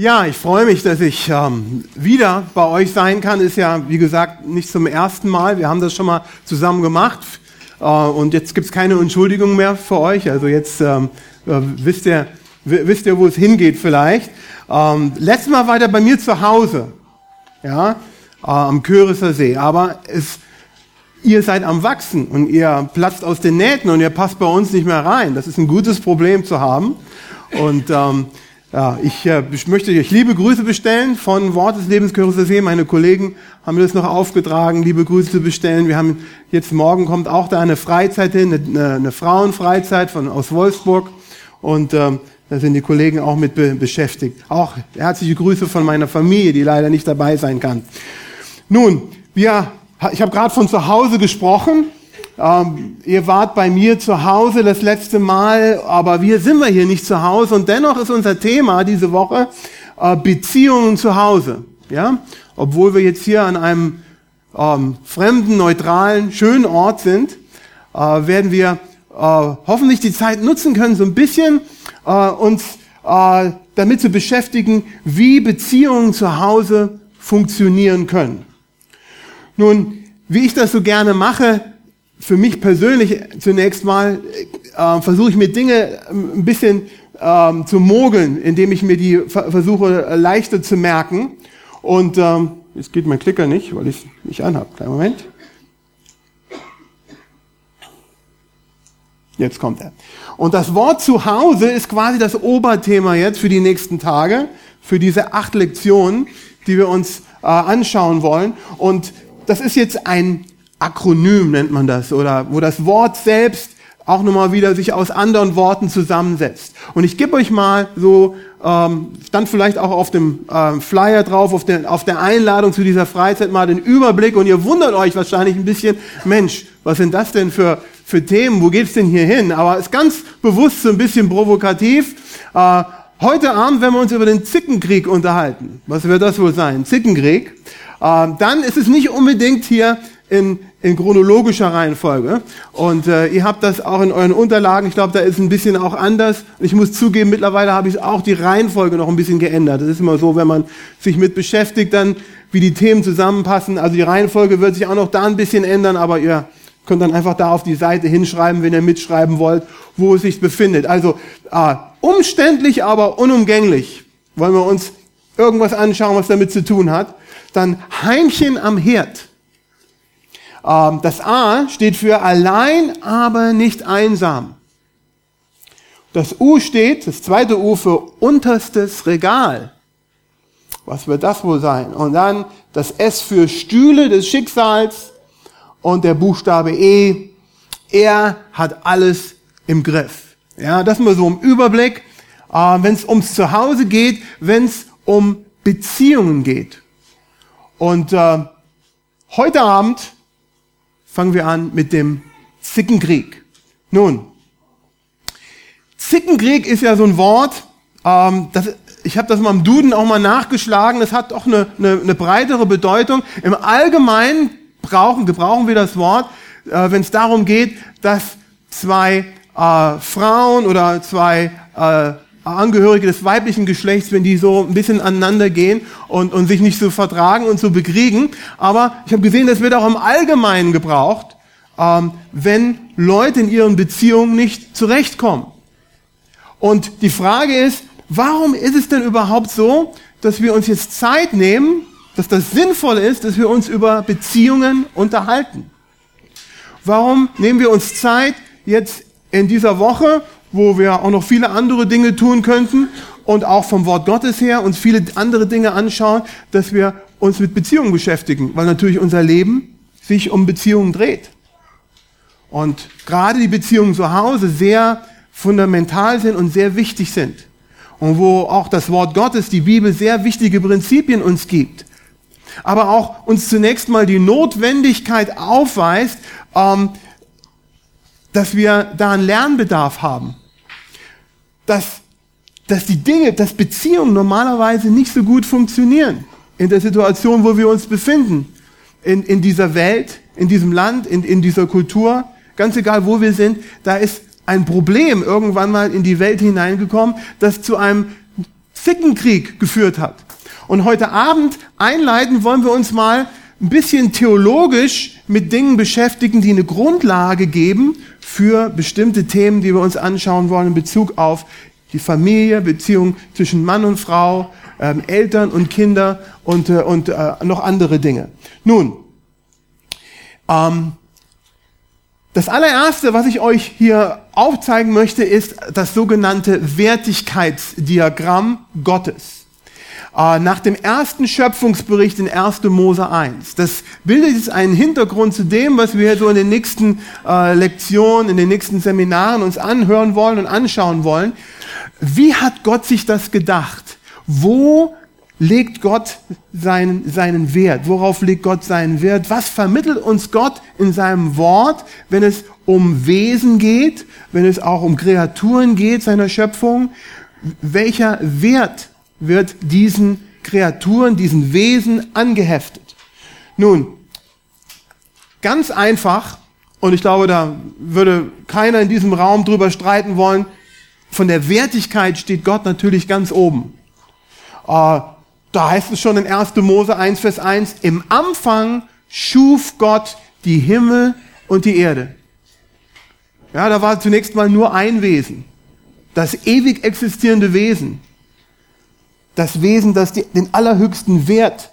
Ja, ich freue mich, dass ich ähm, wieder bei euch sein kann. Ist ja, wie gesagt, nicht zum ersten Mal. Wir haben das schon mal zusammen gemacht. Äh, und jetzt gibt's keine Entschuldigung mehr für euch. Also jetzt ähm, äh, wisst ihr, wisst ihr, wo es hingeht vielleicht. Ähm, letztes Mal war der bei mir zu Hause. Ja, äh, am Köriser See. Aber es, ihr seid am Wachsen und ihr platzt aus den Nähten und ihr passt bei uns nicht mehr rein. Das ist ein gutes Problem zu haben. Und ähm, ja, ich, äh, ich möchte euch liebe Grüße bestellen von Wort des Lebens Köriser See. Meine Kollegen haben mir das noch aufgetragen, liebe Grüße zu bestellen. Wir haben jetzt morgen kommt auch da eine Freizeit hin, eine, eine Frauenfreizeit von aus Wolfsburg. Und ähm, da sind die Kollegen auch mit be beschäftigt. Auch herzliche Grüße von meiner Familie, die leider nicht dabei sein kann. Nun, wir, ich habe gerade von zu Hause gesprochen. Ähm, ihr wart bei mir zu Hause das letzte Mal, aber wir sind wir hier nicht zu Hause und dennoch ist unser Thema diese Woche äh, Beziehungen zu Hause. Ja, obwohl wir jetzt hier an einem ähm, fremden, neutralen, schönen Ort sind, äh, werden wir äh, hoffentlich die Zeit nutzen können, so ein bisschen äh, uns äh, damit zu beschäftigen, wie Beziehungen zu Hause funktionieren können. Nun, wie ich das so gerne mache, für mich persönlich zunächst mal äh, versuche ich mir Dinge ähm, ein bisschen ähm, zu mogeln, indem ich mir die versuche äh, leichter zu merken. Und ähm, jetzt geht mein Klicker nicht, weil ich nicht anhabe. Kleinen Moment. Jetzt kommt er. Und das Wort zu Hause ist quasi das Oberthema jetzt für die nächsten Tage, für diese acht Lektionen, die wir uns äh, anschauen wollen. Und das ist jetzt ein Akronym nennt man das, oder wo das Wort selbst auch nochmal wieder sich aus anderen Worten zusammensetzt. Und ich gebe euch mal so, ähm, stand vielleicht auch auf dem ähm, Flyer drauf, auf der, auf der Einladung zu dieser Freizeit mal den Überblick und ihr wundert euch wahrscheinlich ein bisschen, Mensch, was sind das denn für, für Themen, wo geht's denn hier hin? Aber ist ganz bewusst so ein bisschen provokativ. Äh, heute Abend, wenn wir uns über den Zickenkrieg unterhalten, was wird das wohl sein? Zickenkrieg. Äh, dann ist es nicht unbedingt hier in, in chronologischer Reihenfolge. Und äh, ihr habt das auch in euren Unterlagen. Ich glaube, da ist ein bisschen auch anders. Ich muss zugeben, mittlerweile habe ich auch die Reihenfolge noch ein bisschen geändert. Das ist immer so, wenn man sich mit beschäftigt, dann wie die Themen zusammenpassen. Also die Reihenfolge wird sich auch noch da ein bisschen ändern, aber ihr könnt dann einfach da auf die Seite hinschreiben, wenn ihr mitschreiben wollt, wo es sich befindet. Also äh, umständlich, aber unumgänglich wollen wir uns irgendwas anschauen, was damit zu tun hat. Dann Heimchen am Herd. Ähm, das A steht für allein, aber nicht einsam. Das U steht, das zweite U für unterstes Regal. Was wird das wohl sein? Und dann das S für Stühle des Schicksals und der Buchstabe E. Er hat alles im Griff. Ja, das mal so im Überblick, äh, wenn es ums Zuhause geht, wenn es um Beziehungen geht. Und äh, heute Abend fangen wir an mit dem Zickenkrieg. Nun, Zickenkrieg ist ja so ein Wort, ähm, das, ich habe das mal im Duden auch mal nachgeschlagen, das hat doch eine, eine, eine breitere Bedeutung. Im Allgemeinen brauchen, gebrauchen wir das Wort, äh, wenn es darum geht, dass zwei äh, Frauen oder zwei äh, Angehörige des weiblichen Geschlechts, wenn die so ein bisschen aneinander gehen und, und sich nicht so vertragen und so bekriegen. Aber ich habe gesehen, das wird auch im Allgemeinen gebraucht, ähm, wenn Leute in ihren Beziehungen nicht zurechtkommen. Und die Frage ist, warum ist es denn überhaupt so, dass wir uns jetzt Zeit nehmen, dass das sinnvoll ist, dass wir uns über Beziehungen unterhalten? Warum nehmen wir uns Zeit jetzt in dieser Woche wo wir auch noch viele andere Dinge tun könnten und auch vom Wort Gottes her uns viele andere Dinge anschauen, dass wir uns mit Beziehungen beschäftigen, weil natürlich unser Leben sich um Beziehungen dreht. Und gerade die Beziehungen zu Hause sehr fundamental sind und sehr wichtig sind. Und wo auch das Wort Gottes, die Bibel, sehr wichtige Prinzipien uns gibt. Aber auch uns zunächst mal die Notwendigkeit aufweist, ähm, dass wir da einen Lernbedarf haben dass, dass die Dinge, dass Beziehungen normalerweise nicht so gut funktionieren in der Situation, wo wir uns befinden. In, in dieser Welt, in diesem Land, in, in dieser Kultur, ganz egal wo wir sind, da ist ein Problem irgendwann mal in die Welt hineingekommen, das zu einem Zickenkrieg geführt hat. Und heute Abend einleiten wollen wir uns mal ein bisschen theologisch mit Dingen beschäftigen, die eine Grundlage geben für bestimmte Themen, die wir uns anschauen wollen in Bezug auf die Familie, Beziehung zwischen Mann und Frau, ähm, Eltern und Kinder und, äh, und äh, noch andere Dinge. Nun, ähm, das allererste, was ich euch hier aufzeigen möchte, ist das sogenannte Wertigkeitsdiagramm Gottes. Äh, nach dem ersten Schöpfungsbericht in 1. Mose 1. Das bildet jetzt einen Hintergrund zu dem, was wir so in den nächsten äh, Lektionen, in den nächsten Seminaren uns anhören wollen und anschauen wollen. Wie hat Gott sich das gedacht? Wo legt Gott seinen, seinen Wert? Worauf legt Gott seinen Wert? Was vermittelt uns Gott in seinem Wort, wenn es um Wesen geht, wenn es auch um Kreaturen geht, seiner Schöpfung? Welcher Wert wird diesen Kreaturen, diesen Wesen angeheftet. Nun, ganz einfach, und ich glaube, da würde keiner in diesem Raum drüber streiten wollen, von der Wertigkeit steht Gott natürlich ganz oben. Äh, da heißt es schon in 1. Mose 1, Vers 1, im Anfang schuf Gott die Himmel und die Erde. Ja, da war zunächst mal nur ein Wesen, das ewig existierende Wesen das Wesen, das die, den allerhöchsten Wert,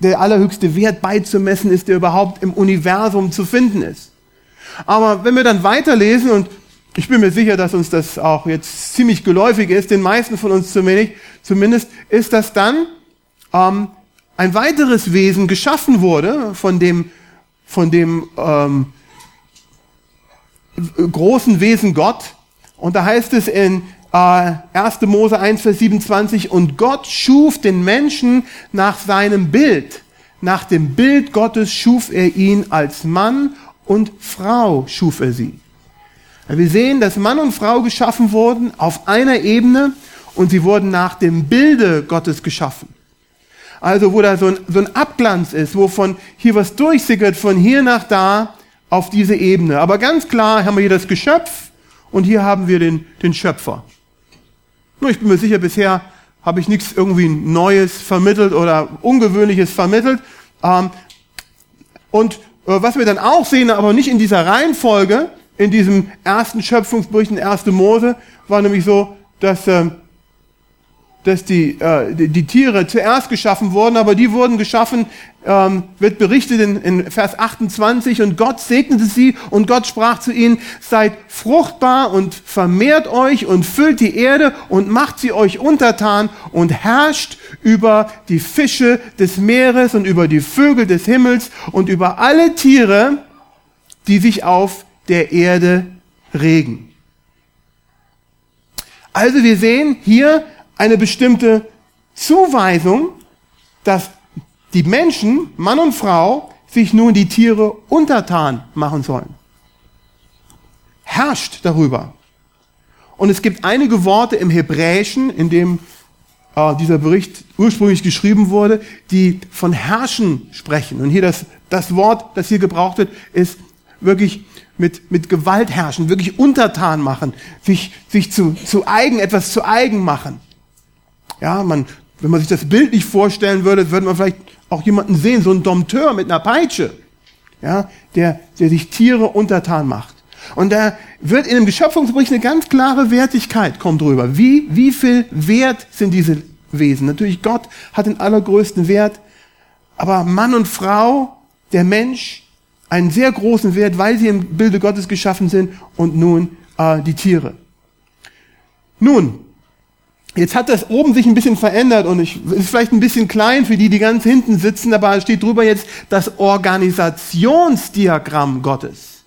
der allerhöchste Wert beizumessen ist, der überhaupt im Universum zu finden ist. Aber wenn wir dann weiterlesen, und ich bin mir sicher, dass uns das auch jetzt ziemlich geläufig ist, den meisten von uns zumindest, zumindest ist das dann ähm, ein weiteres Wesen geschaffen wurde von dem, von dem ähm, großen Wesen Gott. Und da heißt es in 1. Äh, Mose 1, Vers 27, und Gott schuf den Menschen nach seinem Bild. Nach dem Bild Gottes schuf er ihn als Mann und Frau schuf er sie. Wir sehen, dass Mann und Frau geschaffen wurden auf einer Ebene und sie wurden nach dem Bilde Gottes geschaffen. Also wo da so ein, so ein Abglanz ist, wo von hier was durchsickert, von hier nach da auf diese Ebene. Aber ganz klar haben wir hier das Geschöpf und hier haben wir den, den Schöpfer. Nur ich bin mir sicher, bisher habe ich nichts irgendwie Neues vermittelt oder Ungewöhnliches vermittelt. Ähm, und äh, was wir dann auch sehen, aber nicht in dieser Reihenfolge, in diesem ersten Schöpfungsbericht in 1. Mose, war nämlich so, dass ähm, dass die, äh, die, die Tiere zuerst geschaffen wurden, aber die wurden geschaffen, ähm, wird berichtet in, in Vers 28, und Gott segnete sie und Gott sprach zu ihnen, seid fruchtbar und vermehrt euch und füllt die Erde und macht sie euch untertan und herrscht über die Fische des Meeres und über die Vögel des Himmels und über alle Tiere, die sich auf der Erde regen. Also wir sehen hier eine bestimmte Zuweisung, dass die Menschen, Mann und Frau, sich nun die Tiere untertan machen sollen. Herrscht darüber. Und es gibt einige Worte im Hebräischen, in dem äh, dieser Bericht ursprünglich geschrieben wurde, die von Herrschen sprechen. Und hier das, das Wort, das hier gebraucht wird, ist wirklich mit, mit Gewalt herrschen, wirklich untertan machen, sich, sich zu, zu eigen, etwas zu eigen machen. Ja, man, wenn man sich das Bild nicht vorstellen würde, würde man vielleicht auch jemanden sehen, so ein Dompteur mit einer Peitsche, ja, der, der sich Tiere untertan macht. Und da wird in dem Geschöpfungsbericht eine ganz klare Wertigkeit kommt drüber. Wie, wie viel Wert sind diese Wesen? Natürlich Gott hat den allergrößten Wert, aber Mann und Frau, der Mensch, einen sehr großen Wert, weil sie im Bilde Gottes geschaffen sind und nun äh, die Tiere. Nun, Jetzt hat das oben sich ein bisschen verändert und ich, ist vielleicht ein bisschen klein für die, die ganz hinten sitzen, aber steht drüber jetzt das Organisationsdiagramm Gottes.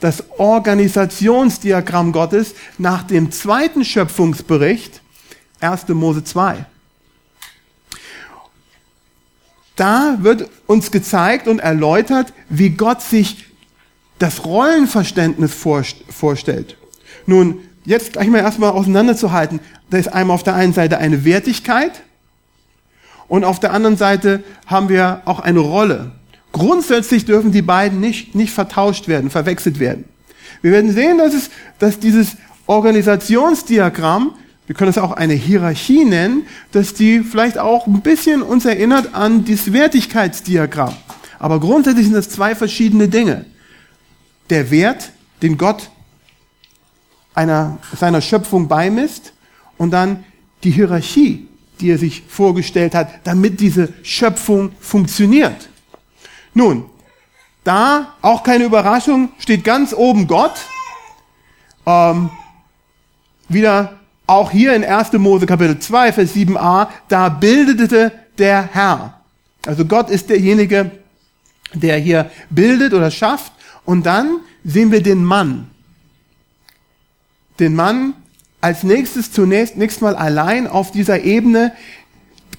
Das Organisationsdiagramm Gottes nach dem zweiten Schöpfungsbericht, 1. Mose 2. Da wird uns gezeigt und erläutert, wie Gott sich das Rollenverständnis vorstellt. Nun, jetzt gleich mal erstmal auseinanderzuhalten. Da ist einmal auf der einen Seite eine Wertigkeit und auf der anderen Seite haben wir auch eine Rolle. Grundsätzlich dürfen die beiden nicht, nicht vertauscht werden, verwechselt werden. Wir werden sehen, dass, es, dass dieses Organisationsdiagramm Wir können es auch eine Hierarchie nennen, dass die vielleicht auch ein bisschen uns erinnert an das Wertigkeitsdiagramm. Aber grundsätzlich sind das zwei verschiedene Dinge. Der Wert, den Gott einer, seiner Schöpfung beimisst und dann die Hierarchie, die er sich vorgestellt hat, damit diese Schöpfung funktioniert. Nun, da auch keine Überraschung, steht ganz oben Gott. Ähm, wieder auch hier in 1. Mose Kapitel 2, Vers 7a, da bildete der Herr. Also Gott ist derjenige, der hier bildet oder schafft. Und dann sehen wir den Mann. Den Mann als nächstes zunächst nächstes Mal allein auf dieser Ebene.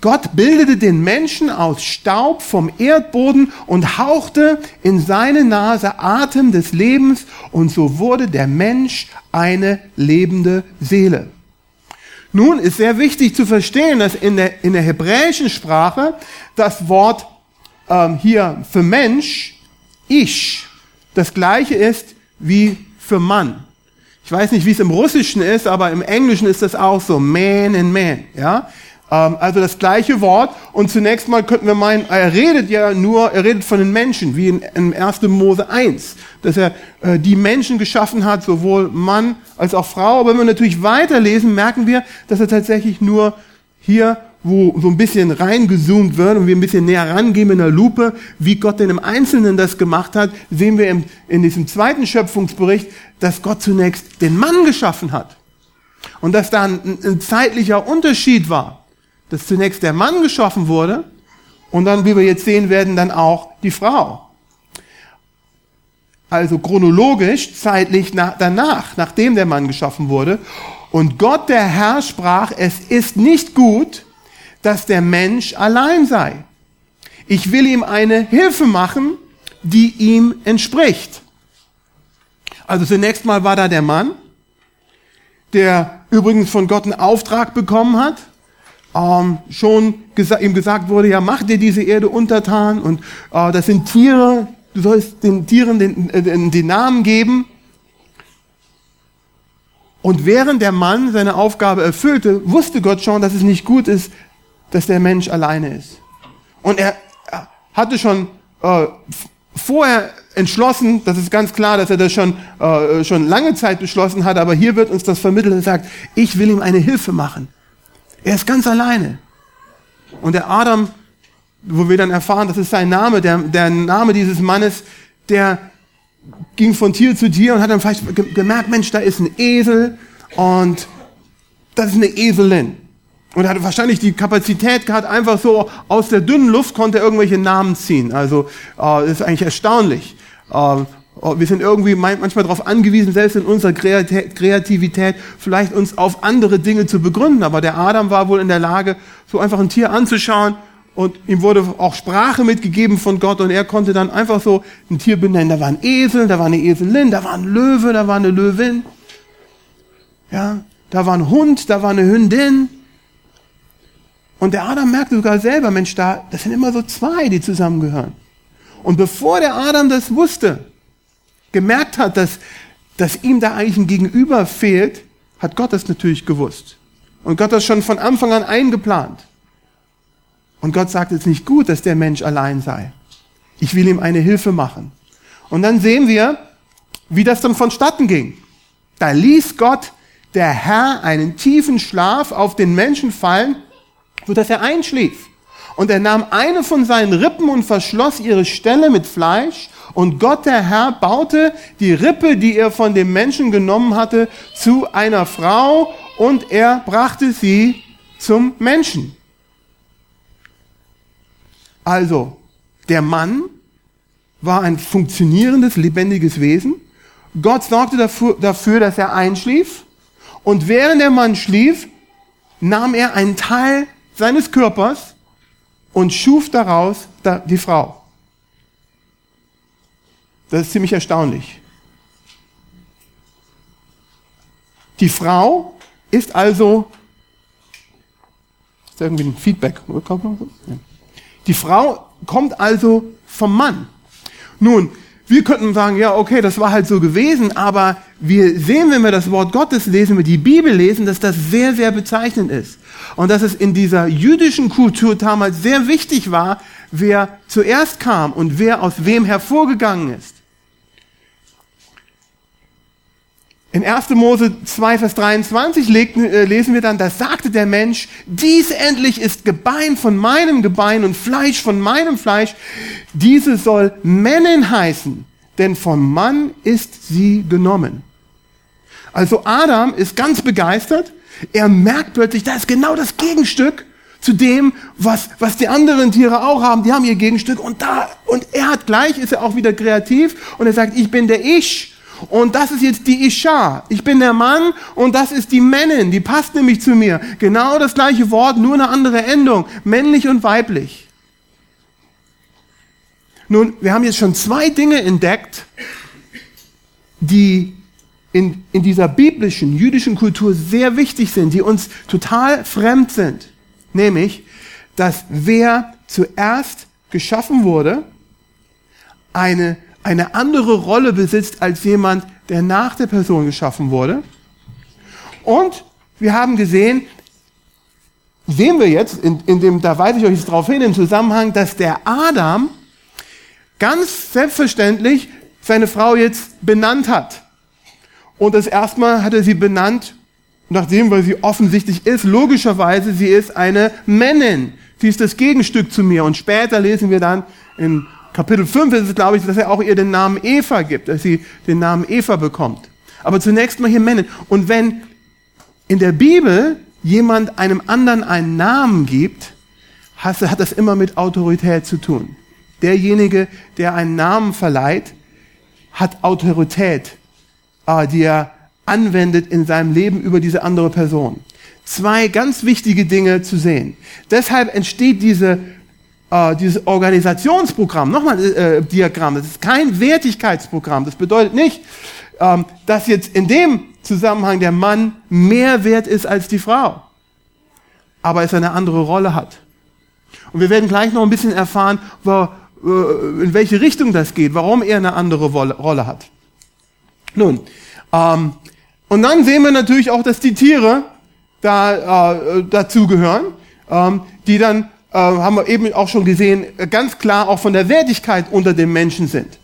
Gott bildete den Menschen aus Staub vom Erdboden und hauchte in seine Nase Atem des Lebens und so wurde der Mensch eine lebende Seele. Nun ist sehr wichtig zu verstehen, dass in der, in der hebräischen Sprache das Wort ähm, hier für Mensch, ich, das gleiche ist wie für Mann. Ich weiß nicht, wie es im Russischen ist, aber im Englischen ist das auch so, man and man, ja. Ähm, also das gleiche Wort. Und zunächst mal könnten wir meinen, er redet ja nur, er redet von den Menschen, wie in, in 1. Mose 1, dass er äh, die Menschen geschaffen hat, sowohl Mann als auch Frau. Aber wenn wir natürlich weiterlesen, merken wir, dass er tatsächlich nur hier wo so ein bisschen reingezoomt wird und wir ein bisschen näher rangehen in der Lupe, wie Gott denn im Einzelnen das gemacht hat, sehen wir im, in diesem zweiten Schöpfungsbericht, dass Gott zunächst den Mann geschaffen hat. Und dass da ein, ein zeitlicher Unterschied war, dass zunächst der Mann geschaffen wurde und dann, wie wir jetzt sehen werden, dann auch die Frau. Also chronologisch, zeitlich nach, danach, nachdem der Mann geschaffen wurde. Und Gott, der Herr, sprach, es ist nicht gut, dass der Mensch allein sei. Ich will ihm eine Hilfe machen, die ihm entspricht. Also zunächst mal war da der Mann, der übrigens von Gott einen Auftrag bekommen hat, ähm, schon gesa ihm gesagt wurde, ja, mach dir diese Erde untertan und äh, das sind Tiere, du sollst den Tieren den, äh, den, den Namen geben. Und während der Mann seine Aufgabe erfüllte, wusste Gott schon, dass es nicht gut ist, dass der Mensch alleine ist. Und er hatte schon äh, vorher entschlossen, das ist ganz klar, dass er das schon, äh, schon lange Zeit beschlossen hat, aber hier wird uns das vermittelt und sagt, ich will ihm eine Hilfe machen. Er ist ganz alleine. Und der Adam, wo wir dann erfahren, das ist sein Name, der, der Name dieses Mannes, der ging von Tier zu Tier und hat dann vielleicht gemerkt, Mensch, da ist ein Esel und das ist eine Eselin. Und er hatte wahrscheinlich die Kapazität gehabt, einfach so aus der dünnen Luft konnte er irgendwelche Namen ziehen. Also äh, ist eigentlich erstaunlich. Äh, wir sind irgendwie manchmal darauf angewiesen, selbst in unserer Kreativität vielleicht uns auf andere Dinge zu begründen. Aber der Adam war wohl in der Lage, so einfach ein Tier anzuschauen und ihm wurde auch Sprache mitgegeben von Gott und er konnte dann einfach so ein Tier benennen. Da war ein Esel, da war eine Eselin, da war ein Löwe, da war eine Löwin. Ja, da war ein Hund, da war eine Hündin. Und der Adam merkte sogar selber, Mensch, da, das sind immer so zwei, die zusammengehören. Und bevor der Adam das wusste, gemerkt hat, dass, dass ihm da eigentlich ein Gegenüber fehlt, hat Gott das natürlich gewusst. Und Gott das schon von Anfang an eingeplant. Und Gott sagt, es ist nicht gut, dass der Mensch allein sei. Ich will ihm eine Hilfe machen. Und dann sehen wir, wie das dann vonstatten ging. Da ließ Gott der Herr einen tiefen Schlaf auf den Menschen fallen sodass er einschlief. Und er nahm eine von seinen Rippen und verschloss ihre Stelle mit Fleisch. Und Gott, der Herr, baute die Rippe, die er von dem Menschen genommen hatte, zu einer Frau und er brachte sie zum Menschen. Also, der Mann war ein funktionierendes, lebendiges Wesen. Gott sorgte dafür, dafür, dass er einschlief. Und während der Mann schlief, nahm er einen Teil seines Körpers und schuf daraus die Frau. Das ist ziemlich erstaunlich. Die Frau ist also, ist irgendwie ein Feedback? Die Frau kommt also vom Mann. Nun, wir könnten sagen, ja, okay, das war halt so gewesen, aber wir sehen, wenn wir das Wort Gottes lesen, wenn wir die Bibel lesen, dass das sehr, sehr bezeichnend ist. Und dass es in dieser jüdischen Kultur damals sehr wichtig war, wer zuerst kam und wer aus wem hervorgegangen ist. In 1. Mose 2, Vers 23 äh, lesen wir dann, da sagte der Mensch, dies endlich ist Gebein von meinem Gebein und Fleisch von meinem Fleisch. Diese soll Männin heißen, denn vom Mann ist sie genommen. Also Adam ist ganz begeistert. Er merkt plötzlich, da ist genau das Gegenstück zu dem, was, was die anderen Tiere auch haben. Die haben ihr Gegenstück und da, und er hat gleich, ist er auch wieder kreativ und er sagt, ich bin der Ich und das ist jetzt die Isha. Ich bin der Mann und das ist die Männin. Die passt nämlich zu mir. Genau das gleiche Wort, nur eine andere Endung. Männlich und weiblich. Nun, wir haben jetzt schon zwei Dinge entdeckt, die in, in dieser biblischen, jüdischen Kultur sehr wichtig sind, die uns total fremd sind. Nämlich, dass wer zuerst geschaffen wurde, eine eine andere Rolle besitzt als jemand, der nach der Person geschaffen wurde. Und wir haben gesehen, sehen wir jetzt, in, in dem, da weise ich euch jetzt darauf hin, im Zusammenhang, dass der Adam ganz selbstverständlich seine Frau jetzt benannt hat. Und das erstmal hat er sie benannt, nachdem, weil sie offensichtlich ist, logischerweise, sie ist eine Männin. Sie ist das Gegenstück zu mir. Und später lesen wir dann in Kapitel 5 ist es, glaube ich, dass er auch ihr den Namen Eva gibt, dass sie den Namen Eva bekommt. Aber zunächst mal hier Männer. Und wenn in der Bibel jemand einem anderen einen Namen gibt, hat das immer mit Autorität zu tun. Derjenige, der einen Namen verleiht, hat Autorität, äh, die er anwendet in seinem Leben über diese andere Person. Zwei ganz wichtige Dinge zu sehen. Deshalb entsteht diese äh, dieses Organisationsprogramm, nochmal äh, Diagramm, das ist kein Wertigkeitsprogramm. Das bedeutet nicht, ähm, dass jetzt in dem Zusammenhang der Mann mehr wert ist als die Frau, aber es eine andere Rolle hat. Und wir werden gleich noch ein bisschen erfahren, wo, äh, in welche Richtung das geht, warum er eine andere Rolle hat. Nun, ähm, und dann sehen wir natürlich auch, dass die Tiere da äh, dazugehören, ähm, die dann äh, haben wir eben auch schon gesehen, äh, ganz klar auch von der Wertigkeit unter den Menschen sind.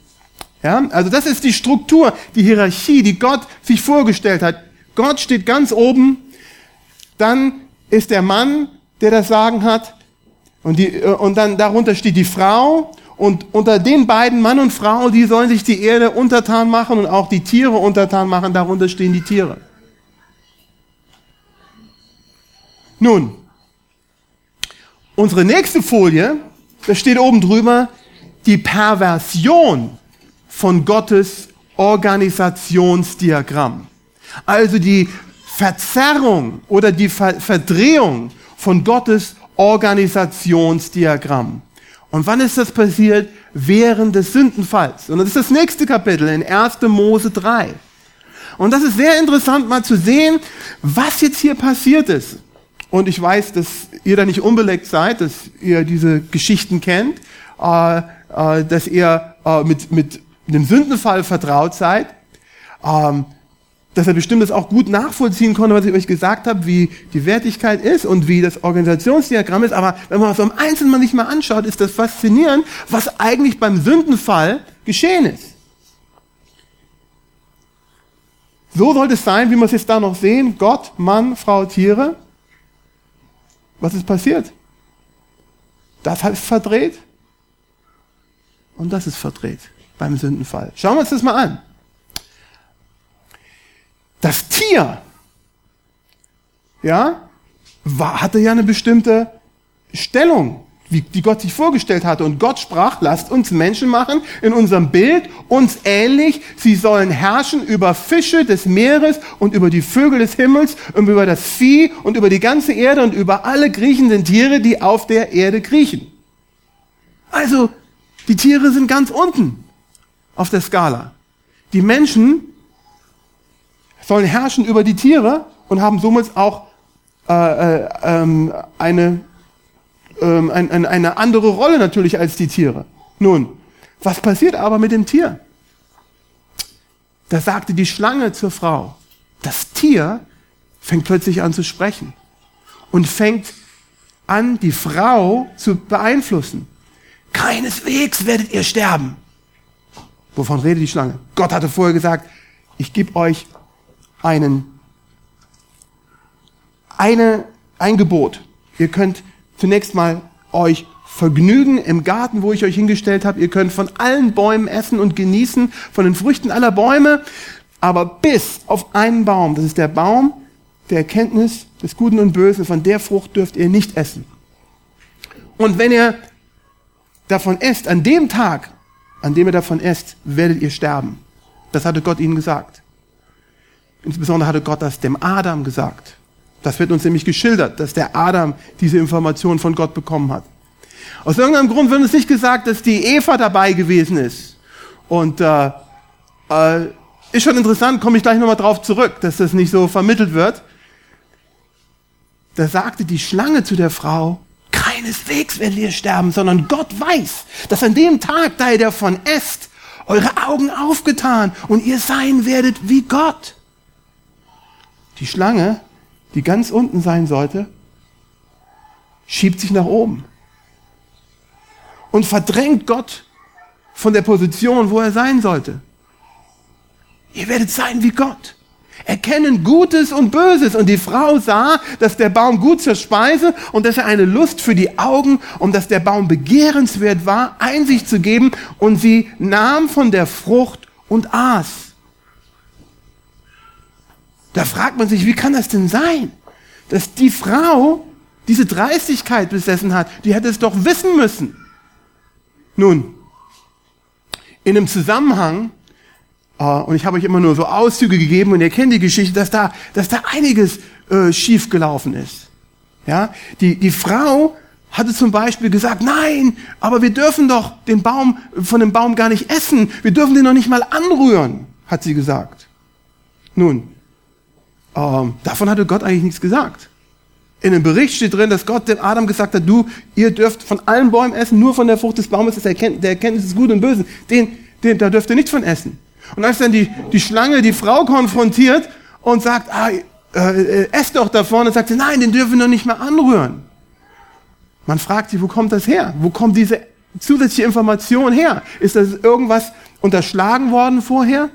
Ja, also das ist die Struktur, die Hierarchie, die Gott sich vorgestellt hat. Gott steht ganz oben, dann ist der Mann, der das Sagen hat, und, die, äh, und dann darunter steht die Frau, und unter den beiden, Mann und Frau, die sollen sich die Erde untertan machen und auch die Tiere untertan machen, darunter stehen die Tiere. Nun, Unsere nächste Folie, da steht oben drüber, die Perversion von Gottes Organisationsdiagramm. Also die Verzerrung oder die Ver Verdrehung von Gottes Organisationsdiagramm. Und wann ist das passiert? Während des Sündenfalls. Und das ist das nächste Kapitel in 1. Mose 3. Und das ist sehr interessant mal zu sehen, was jetzt hier passiert ist. Und ich weiß, dass ihr da nicht unbeleckt seid, dass ihr diese Geschichten kennt, äh, äh, dass ihr äh, mit, mit dem Sündenfall vertraut seid, ähm, dass er bestimmt das auch gut nachvollziehen konnte, was ich euch gesagt habe, wie die Wertigkeit ist und wie das Organisationsdiagramm ist. Aber wenn man es so im Einzelnen mal nicht mal anschaut, ist das faszinierend, was eigentlich beim Sündenfall geschehen ist. So sollte es sein, wie wir es jetzt da noch sehen. Gott, Mann, Frau, Tiere. Was ist passiert? Das ist verdreht und das ist verdreht beim Sündenfall. Schauen wir uns das mal an. Das Tier, ja, war, hatte ja eine bestimmte Stellung wie die Gott sich vorgestellt hatte. Und Gott sprach, lasst uns Menschen machen in unserem Bild, uns ähnlich. Sie sollen herrschen über Fische des Meeres und über die Vögel des Himmels und über das Vieh und über die ganze Erde und über alle kriechenden Tiere, die auf der Erde kriechen. Also, die Tiere sind ganz unten auf der Skala. Die Menschen sollen herrschen über die Tiere und haben somit auch äh, äh, ähm, eine ähm, ein, ein, eine andere Rolle natürlich als die Tiere. Nun, was passiert aber mit dem Tier? Da sagte die Schlange zur Frau, das Tier fängt plötzlich an zu sprechen und fängt an, die Frau zu beeinflussen. Keineswegs werdet ihr sterben. Wovon redet die Schlange? Gott hatte vorher gesagt, ich gebe euch einen, eine, ein Gebot. Ihr könnt zunächst mal euch vergnügen im Garten, wo ich euch hingestellt habe. Ihr könnt von allen Bäumen essen und genießen, von den Früchten aller Bäume, aber bis auf einen Baum, das ist der Baum der Erkenntnis des Guten und Bösen, von der Frucht dürft ihr nicht essen. Und wenn ihr davon esst, an dem Tag, an dem ihr davon esst, werdet ihr sterben. Das hatte Gott ihnen gesagt. Insbesondere hatte Gott das dem Adam gesagt. Das wird uns nämlich geschildert, dass der Adam diese Information von Gott bekommen hat. Aus irgendeinem Grund wird uns nicht gesagt, dass die Eva dabei gewesen ist. Und äh, äh, ist schon interessant, komme ich gleich nochmal drauf zurück, dass das nicht so vermittelt wird. Da sagte die Schlange zu der Frau, keineswegs werdet ihr sterben, sondern Gott weiß, dass an dem Tag, da ihr davon esst, eure Augen aufgetan und ihr sein werdet wie Gott. Die Schlange, die ganz unten sein sollte, schiebt sich nach oben und verdrängt Gott von der Position, wo er sein sollte. Ihr werdet sein wie Gott erkennen Gutes und Böses. Und die Frau sah, dass der Baum gut zur Speise und dass er eine Lust für die Augen und dass der Baum begehrenswert war, Einsicht zu geben. Und sie nahm von der Frucht und aß. Da fragt man sich, wie kann das denn sein, dass die Frau diese Dreistigkeit besessen hat? Die hätte es doch wissen müssen. Nun, in einem Zusammenhang Uh, und ich habe euch immer nur so Auszüge gegeben und ihr kennt die Geschichte, dass da, dass da einiges äh, schief gelaufen ist. Ja, die, die Frau hatte zum Beispiel gesagt, nein, aber wir dürfen doch den Baum, von dem Baum gar nicht essen. Wir dürfen den noch nicht mal anrühren, hat sie gesagt. Nun, ähm, davon hatte Gott eigentlich nichts gesagt. In dem Bericht steht drin, dass Gott dem Adam gesagt hat, du, ihr dürft von allen Bäumen essen, nur von der Frucht des Baumes, der Erkenntnis des Guten und Bösen. Den, den, da dürft ihr nicht von essen. Und als dann die, die Schlange die Frau konfrontiert und sagt, ah, äh, äh, ess doch davon, dann sagt sie, nein, den dürfen wir noch nicht mehr anrühren. Man fragt sich, wo kommt das her? Wo kommt diese zusätzliche Information her? Ist das irgendwas unterschlagen worden vorher?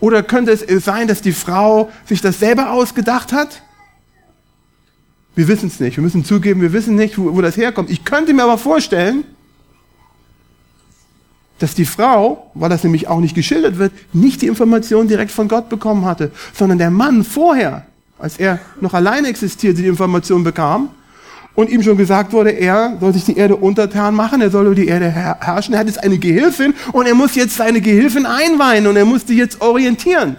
Oder könnte es sein, dass die Frau sich das selber ausgedacht hat? Wir wissen es nicht. Wir müssen zugeben, wir wissen nicht, wo, wo das herkommt. Ich könnte mir aber vorstellen, dass die Frau, weil das nämlich auch nicht geschildert wird, nicht die Information direkt von Gott bekommen hatte, sondern der Mann vorher, als er noch alleine existierte, die Information bekam und ihm schon gesagt wurde, er soll sich die Erde untertan machen, er soll über die Erde herrschen, er hat jetzt eine Gehilfin und er muss jetzt seine Gehilfin einweihen und er muss die jetzt orientieren.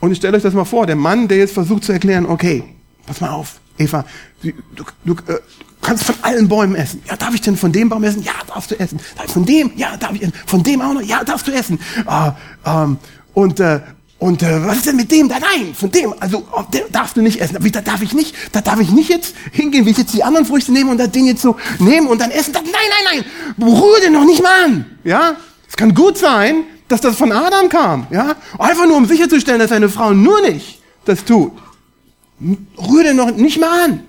Und ich stelle euch das mal vor, der Mann, der jetzt versucht zu erklären, okay, pass mal auf, Eva, du, du, äh, kannst von allen Bäumen essen. Ja, darf ich denn von dem Baum essen? Ja, darfst du essen. Von dem? Ja, darf ich essen. Von dem auch noch? Ja, darfst du essen. Ah, ähm, und äh, und äh, was ist denn mit dem? Da, nein, von dem. Also oh, darfst du nicht essen. Da darf ich nicht. Da darf ich nicht jetzt hingehen, wie ich jetzt die anderen Früchte nehme und das Ding jetzt so nehmen und dann essen. Da, nein, nein, nein. Rühr den noch nicht mal an. Ja, es kann gut sein, dass das von Adam kam. Ja, einfach nur um sicherzustellen, dass seine Frau nur nicht das tut. Rühr den noch nicht mal an.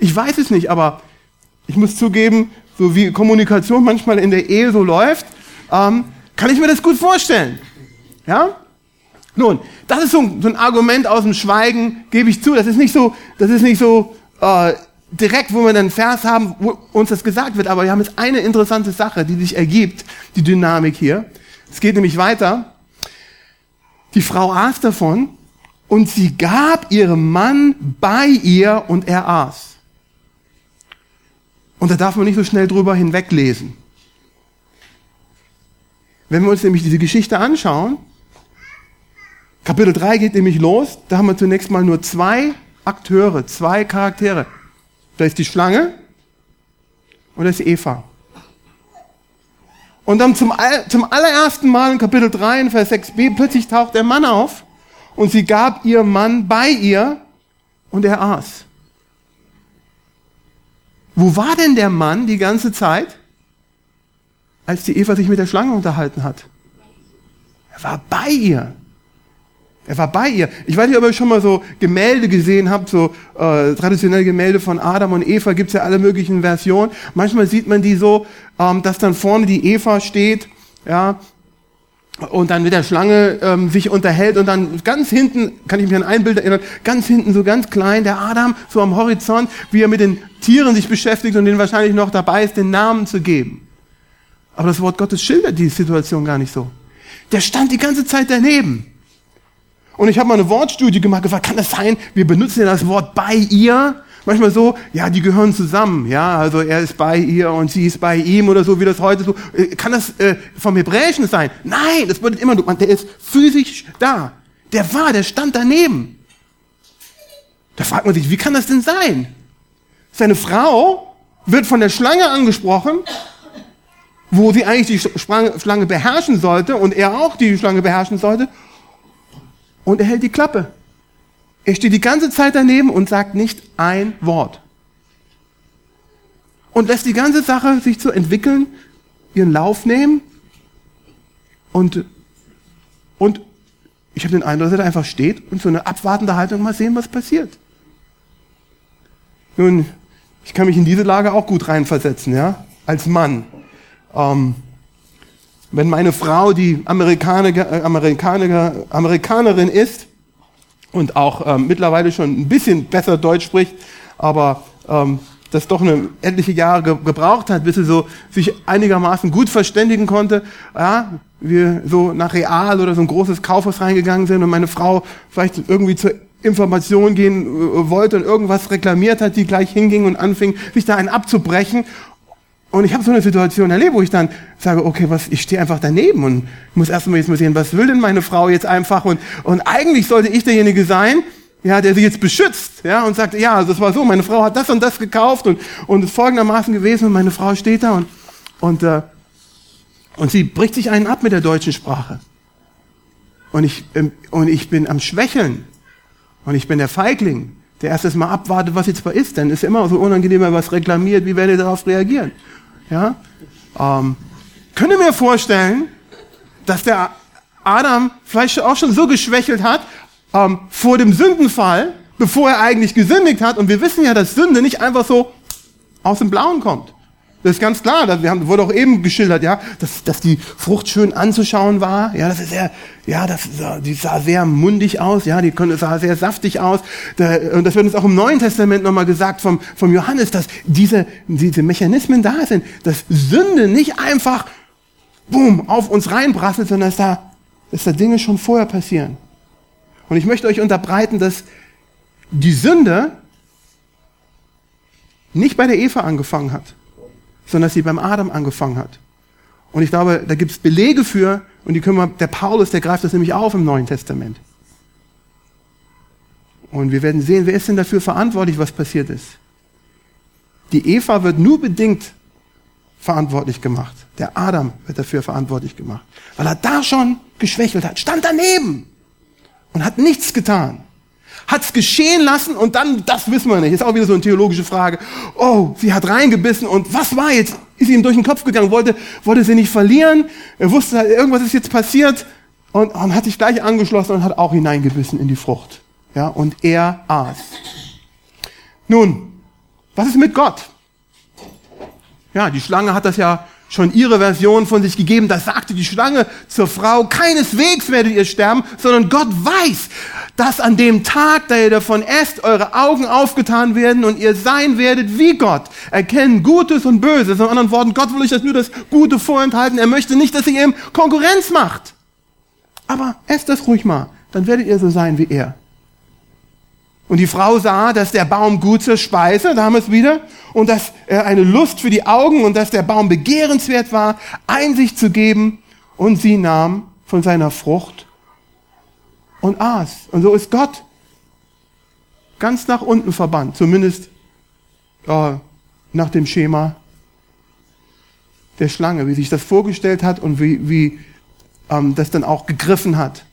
Ich weiß es nicht, aber ich muss zugeben, so wie Kommunikation manchmal in der Ehe so läuft, ähm, kann ich mir das gut vorstellen. Ja? Nun, das ist so ein, so ein, Argument aus dem Schweigen, gebe ich zu. Das ist nicht so, das ist nicht so äh, direkt, wo wir einen Vers haben, wo uns das gesagt wird. Aber wir haben jetzt eine interessante Sache, die sich ergibt, die Dynamik hier. Es geht nämlich weiter. Die Frau aß davon und sie gab ihrem Mann bei ihr und er aß. Und da darf man nicht so schnell drüber hinweglesen. Wenn wir uns nämlich diese Geschichte anschauen, Kapitel 3 geht nämlich los, da haben wir zunächst mal nur zwei Akteure, zwei Charaktere. Da ist die Schlange und da ist Eva. Und dann zum, zum allerersten Mal in Kapitel 3 in Vers 6b plötzlich taucht der Mann auf und sie gab ihr Mann bei ihr und er aß. Wo war denn der Mann die ganze Zeit? als die Eva sich mit der Schlange unterhalten hat. Er war bei ihr. Er war bei ihr. Ich weiß nicht, ob ihr schon mal so Gemälde gesehen habt, so äh, traditionelle Gemälde von Adam und Eva, gibt's ja alle möglichen Versionen. Manchmal sieht man die so, ähm, dass dann vorne die Eva steht, ja, und dann mit der Schlange ähm, sich unterhält und dann ganz hinten, kann ich mich an ein Bild erinnern, ganz hinten so ganz klein, der Adam so am Horizont, wie er mit den Tieren sich beschäftigt und denen wahrscheinlich noch dabei ist, den Namen zu geben. Aber das Wort Gottes schildert die Situation gar nicht so. Der stand die ganze Zeit daneben. Und ich habe mal eine Wortstudie gemacht, gefragt, kann das sein, wir benutzen ja das Wort bei ihr? Manchmal so, ja, die gehören zusammen, ja, also er ist bei ihr und sie ist bei ihm oder so, wie das heute so. Äh, kann das äh, vom Hebräischen sein? Nein, das bedeutet immer, der ist physisch da. Der war, der stand daneben. Da fragt man sich, wie kann das denn sein? Seine Frau wird von der Schlange angesprochen, wo sie eigentlich die Schlange beherrschen sollte und er auch die Schlange beherrschen sollte und er hält die Klappe. Er steht die ganze Zeit daneben und sagt nicht ein Wort. Und lässt die ganze Sache sich zu entwickeln, ihren Lauf nehmen. Und, und ich habe den Eindruck, dass er einfach steht und so eine abwartende Haltung mal sehen, was passiert. Nun, ich kann mich in diese Lage auch gut reinversetzen, ja, als Mann. Ähm, wenn meine Frau, die Amerikaner, äh, Amerikaner, Amerikanerin ist und auch ähm, mittlerweile schon ein bisschen besser Deutsch spricht, aber ähm, das doch eine etliche Jahre ge gebraucht hat, bis sie so sich einigermaßen gut verständigen konnte, ja, wir so nach Real oder so ein großes Kaufhaus reingegangen sind und meine Frau vielleicht irgendwie zur Information gehen äh, wollte und irgendwas reklamiert hat, die gleich hinging und anfing, sich da einen abzubrechen und ich habe so eine Situation erlebt, wo ich dann sage, okay, was, ich stehe einfach daneben und muss erstmal jetzt mal sehen, was will denn meine Frau jetzt einfach und, und eigentlich sollte ich derjenige sein, ja, der sie jetzt beschützt, ja, und sagt, ja, also es war so, meine Frau hat das und das gekauft und, und es folgendermaßen gewesen und meine Frau steht da und, und, äh, und sie bricht sich einen ab mit der deutschen Sprache. Und ich, ähm, und ich bin am Schwächeln. Und ich bin der Feigling, der erst mal abwartet, was jetzt mal ist. Denn es ist immer so unangenehm, wenn was reklamiert, wie werdet ihr darauf reagieren? Ja? Ähm, könnt ihr mir vorstellen, dass der Adam vielleicht auch schon so geschwächelt hat ähm, vor dem Sündenfall, bevor er eigentlich gesündigt hat. Und wir wissen ja, dass Sünde nicht einfach so aus dem Blauen kommt. Das ist ganz klar, das, wurde auch eben geschildert, ja, dass, dass die Frucht schön anzuschauen war, ja, das ist sehr, ja, das, die sah sehr mundig aus, ja, die sah sehr saftig aus. und das wird uns auch im Neuen Testament nochmal gesagt vom, vom Johannes, dass diese, diese Mechanismen da sind, dass Sünde nicht einfach, boom, auf uns reinprasselt, sondern dass da, dass da Dinge schon vorher passieren. Und ich möchte euch unterbreiten, dass die Sünde nicht bei der Eva angefangen hat sondern dass sie beim Adam angefangen hat. Und ich glaube, da gibt es Belege für, und die können wir, der Paulus, der greift das nämlich auf im Neuen Testament. Und wir werden sehen, wer ist denn dafür verantwortlich, was passiert ist. Die Eva wird nur bedingt verantwortlich gemacht. Der Adam wird dafür verantwortlich gemacht. Weil er da schon geschwächelt hat, stand daneben und hat nichts getan hat es geschehen lassen und dann, das wissen wir nicht. Ist auch wieder so eine theologische Frage. Oh, sie hat reingebissen und was war jetzt? Ist ihm durch den Kopf gegangen, wollte, wollte sie nicht verlieren. Er wusste, irgendwas ist jetzt passiert und, und hat sich gleich angeschlossen und hat auch hineingebissen in die Frucht. Ja, und er aß. Nun, was ist mit Gott? Ja, die Schlange hat das ja schon ihre Version von sich gegeben. Da sagte die Schlange zur Frau, keineswegs werdet ihr sterben, sondern Gott weiß, dass an dem Tag, da ihr davon esst, eure Augen aufgetan werden und ihr sein werdet wie Gott, erkennen Gutes und Böses. In anderen Worten, Gott will euch das nur das Gute vorenthalten. Er möchte nicht, dass ihr ihm Konkurrenz macht. Aber esst das ruhig mal, dann werdet ihr so sein wie er. Und die Frau sah, dass der Baum gut zur Speise, da haben wir es wieder, und dass er eine Lust für die Augen und dass der Baum begehrenswert war, Einsicht zu geben. Und sie nahm von seiner Frucht und aß. Und so ist Gott ganz nach unten verbannt, zumindest äh, nach dem Schema der Schlange, wie sich das vorgestellt hat und wie, wie ähm, das dann auch gegriffen hat.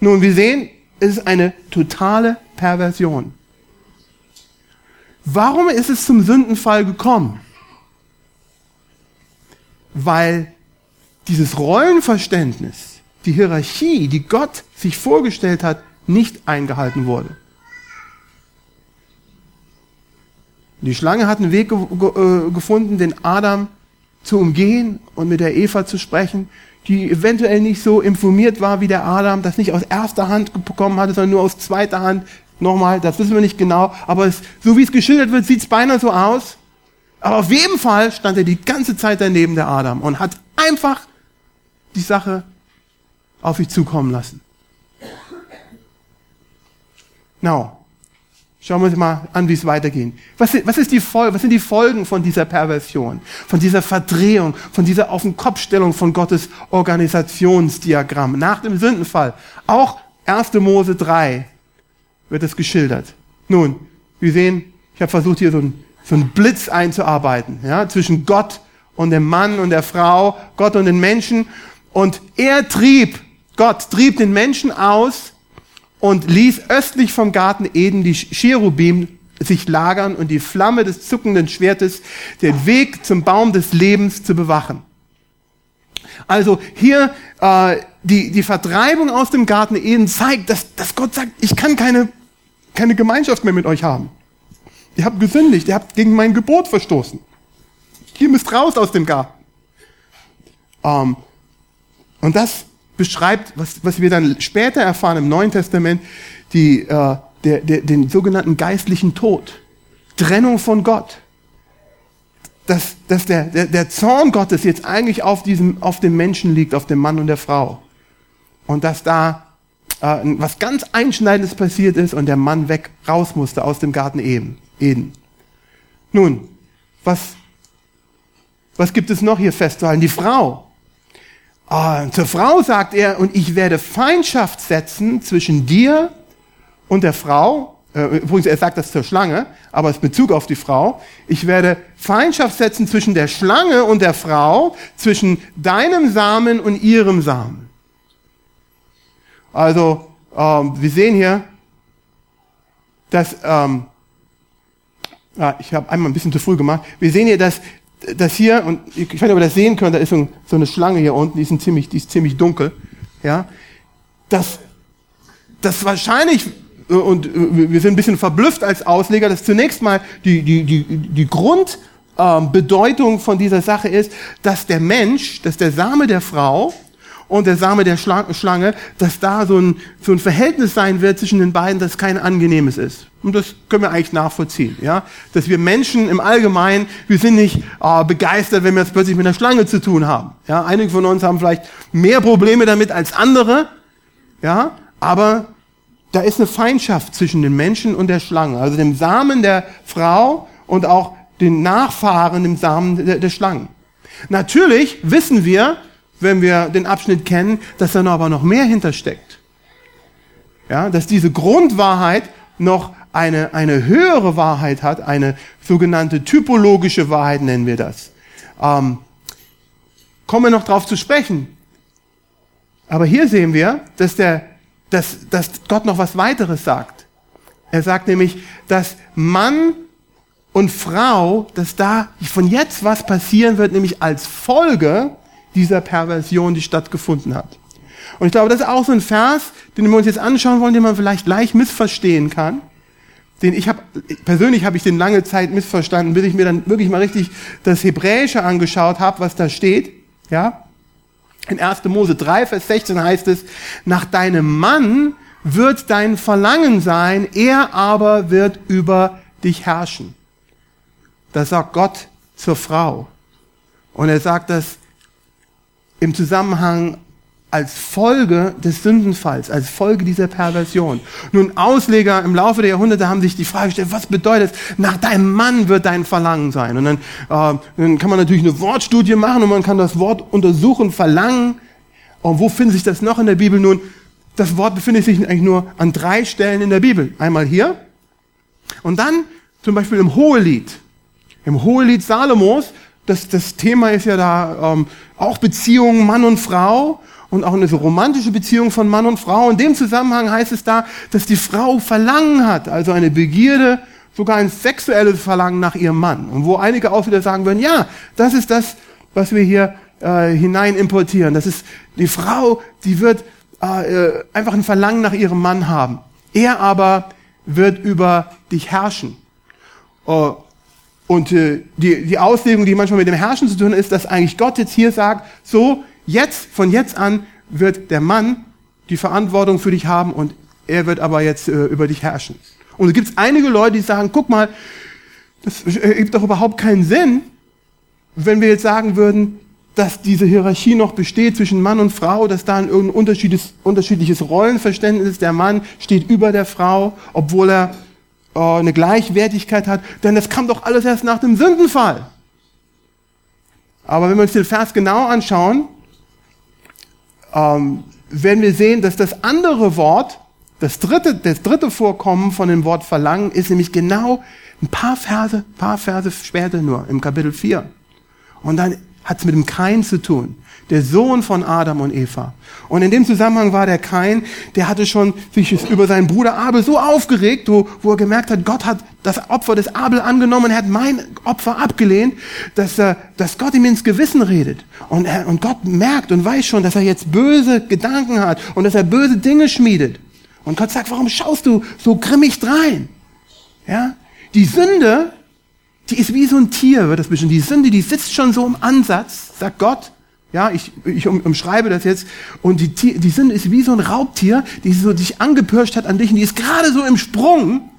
Nun, wir sehen, es ist eine totale Perversion. Warum ist es zum Sündenfall gekommen? weil dieses Rollenverständnis, die Hierarchie, die Gott sich vorgestellt hat, nicht eingehalten wurde. Die Schlange hat einen Weg äh, gefunden, den Adam zu umgehen und mit der Eva zu sprechen, die eventuell nicht so informiert war wie der Adam, das nicht aus erster Hand bekommen hatte, sondern nur aus zweiter Hand. Nochmal, das wissen wir nicht genau, aber es, so wie es geschildert wird, sieht es beinahe so aus. Aber auf jeden Fall stand er die ganze Zeit daneben der Adam und hat einfach die Sache auf sich zukommen lassen. Now, Schauen wir uns mal an, wie es weitergeht. Was, was, ist die Folge, was sind die Folgen von dieser Perversion, von dieser Verdrehung, von dieser Auf den Kopfstellung von Gottes Organisationsdiagramm nach dem Sündenfall? Auch 1. Mose 3 wird es geschildert. Nun, wir sehen, ich habe versucht, hier so einen so einen Blitz einzuarbeiten, ja, zwischen Gott und dem Mann und der Frau, Gott und den Menschen. Und er trieb, Gott trieb den Menschen aus und ließ östlich vom Garten Eden die Cherubim sich lagern und die Flamme des zuckenden Schwertes den Weg zum Baum des Lebens zu bewachen. Also hier äh, die, die Vertreibung aus dem Garten Eden zeigt, dass, dass Gott sagt, ich kann keine, keine Gemeinschaft mehr mit euch haben. Ihr habt gesündigt, ihr habt gegen mein Gebot verstoßen. Ihr müsst raus aus dem Garten. Ähm, und das beschreibt, was, was wir dann später erfahren im Neuen Testament, die, äh, der, der, den sogenannten geistlichen Tod. Trennung von Gott. Dass, dass der, der, der Zorn Gottes jetzt eigentlich auf, diesem, auf dem Menschen liegt, auf dem Mann und der Frau. Und dass da äh, was ganz Einschneidendes passiert ist und der Mann weg raus musste aus dem Garten Eden. Eden. Nun, was, was gibt es noch hier festzuhalten? Die Frau Ah, zur Frau sagt er, und ich werde Feindschaft setzen zwischen dir und der Frau. Äh, übrigens, er sagt das zur Schlange, aber es Bezug auf die Frau. Ich werde Feindschaft setzen zwischen der Schlange und der Frau, zwischen deinem Samen und ihrem Samen. Also, ähm, wir sehen hier, dass, ähm, ah, ich habe einmal ein bisschen zu früh gemacht, wir sehen hier, dass das hier, und ich weiß nicht, ob ihr das sehen könnt, da ist so, eine Schlange hier unten, die ist, ziemlich, die ist ziemlich dunkel, ja, dass, das wahrscheinlich, äh, und äh, wir sind ein bisschen verblüfft als Ausleger, dass zunächst mal die, die, die, die Grundbedeutung von dieser Sache ist, dass der Mensch, dass der Same der Frau und der Same der Schlange, dass da so ein, so ein Verhältnis sein wird zwischen den beiden, das kein angenehmes ist. Und das können wir eigentlich nachvollziehen, ja. Dass wir Menschen im Allgemeinen, wir sind nicht äh, begeistert, wenn wir jetzt plötzlich mit einer Schlange zu tun haben. Ja, einige von uns haben vielleicht mehr Probleme damit als andere, ja. Aber da ist eine Feindschaft zwischen den Menschen und der Schlange, also dem Samen der Frau und auch den Nachfahren dem Samen der, der Schlangen. Natürlich wissen wir, wenn wir den Abschnitt kennen, dass da aber noch mehr hintersteckt. Ja, dass diese Grundwahrheit noch eine, eine höhere Wahrheit hat, eine sogenannte typologische Wahrheit nennen wir das. Ähm, kommen wir noch drauf zu sprechen. Aber hier sehen wir, dass, der, dass, dass Gott noch was weiteres sagt. Er sagt nämlich, dass Mann und Frau, dass da von jetzt was passieren wird, nämlich als Folge dieser Perversion, die stattgefunden hat. Und ich glaube, das ist auch so ein Vers, den wir uns jetzt anschauen wollen, den man vielleicht leicht missverstehen kann. Den ich habe persönlich habe ich den lange Zeit missverstanden, bis ich mir dann wirklich mal richtig das Hebräische angeschaut habe, was da steht. Ja? In 1. Mose 3, Vers 16 heißt es, nach deinem Mann wird dein Verlangen sein, er aber wird über dich herrschen. Das sagt Gott zur Frau. Und er sagt das im Zusammenhang als Folge des Sündenfalls, als Folge dieser Perversion. Nun, Ausleger im Laufe der Jahrhunderte haben sich die Frage gestellt, was bedeutet, nach deinem Mann wird dein Verlangen sein? Und dann, äh, dann kann man natürlich eine Wortstudie machen und man kann das Wort untersuchen, Verlangen. Und wo findet sich das noch in der Bibel? Nun, das Wort befindet sich eigentlich nur an drei Stellen in der Bibel. Einmal hier und dann zum Beispiel im Hohelied. Im Hohelied Salomos das, das Thema ist ja da ähm, auch Beziehungen Mann und Frau und auch eine so romantische Beziehung von Mann und Frau. In dem Zusammenhang heißt es da, dass die Frau Verlangen hat, also eine Begierde, sogar ein sexuelles Verlangen nach ihrem Mann. Und wo einige auch wieder sagen würden, ja, das ist das, was wir hier äh, hinein importieren. Das ist die Frau, die wird äh, äh, einfach ein Verlangen nach ihrem Mann haben. Er aber wird über dich herrschen. Äh, und äh, die, die Auslegung, die manchmal mit dem Herrschen zu tun ist, dass eigentlich Gott jetzt hier sagt, so, jetzt, von jetzt an wird der Mann die Verantwortung für dich haben und er wird aber jetzt äh, über dich herrschen. Und es gibt einige Leute, die sagen, guck mal, das ergibt doch überhaupt keinen Sinn, wenn wir jetzt sagen würden, dass diese Hierarchie noch besteht zwischen Mann und Frau, dass da ein irgendein unterschiedliches, unterschiedliches Rollenverständnis ist. Der Mann steht über der Frau, obwohl er äh, eine Gleichwertigkeit hat. Denn das kam doch alles erst nach dem Sündenfall. Aber wenn wir uns den Vers genau anschauen, ähm, werden wir sehen, dass das andere Wort, das dritte, das dritte Vorkommen von dem Wort Verlangen, ist nämlich genau ein paar Verse, paar Verse später nur, im Kapitel 4. Und dann hat es mit dem Kain zu tun, der Sohn von Adam und Eva. Und in dem Zusammenhang war der Kain, der hatte schon sich über seinen Bruder Abel so aufgeregt, wo, wo er gemerkt hat, Gott hat das Opfer des Abel angenommen, er hat mein Opfer abgelehnt, dass, er, dass Gott ihm ins Gewissen redet. Und, er, und Gott merkt und weiß schon, dass er jetzt böse Gedanken hat und dass er böse Dinge schmiedet. Und Gott sagt, warum schaust du so grimmig drein? Ja? Die Sünde die ist wie so ein Tier, wird das bestimmt. Die Sünde, die sitzt schon so im Ansatz, sagt Gott. Ja, ich, ich umschreibe das jetzt. Und die, die Sünde ist wie so ein Raubtier, die so dich angepirscht hat an dich und die ist gerade so im Sprung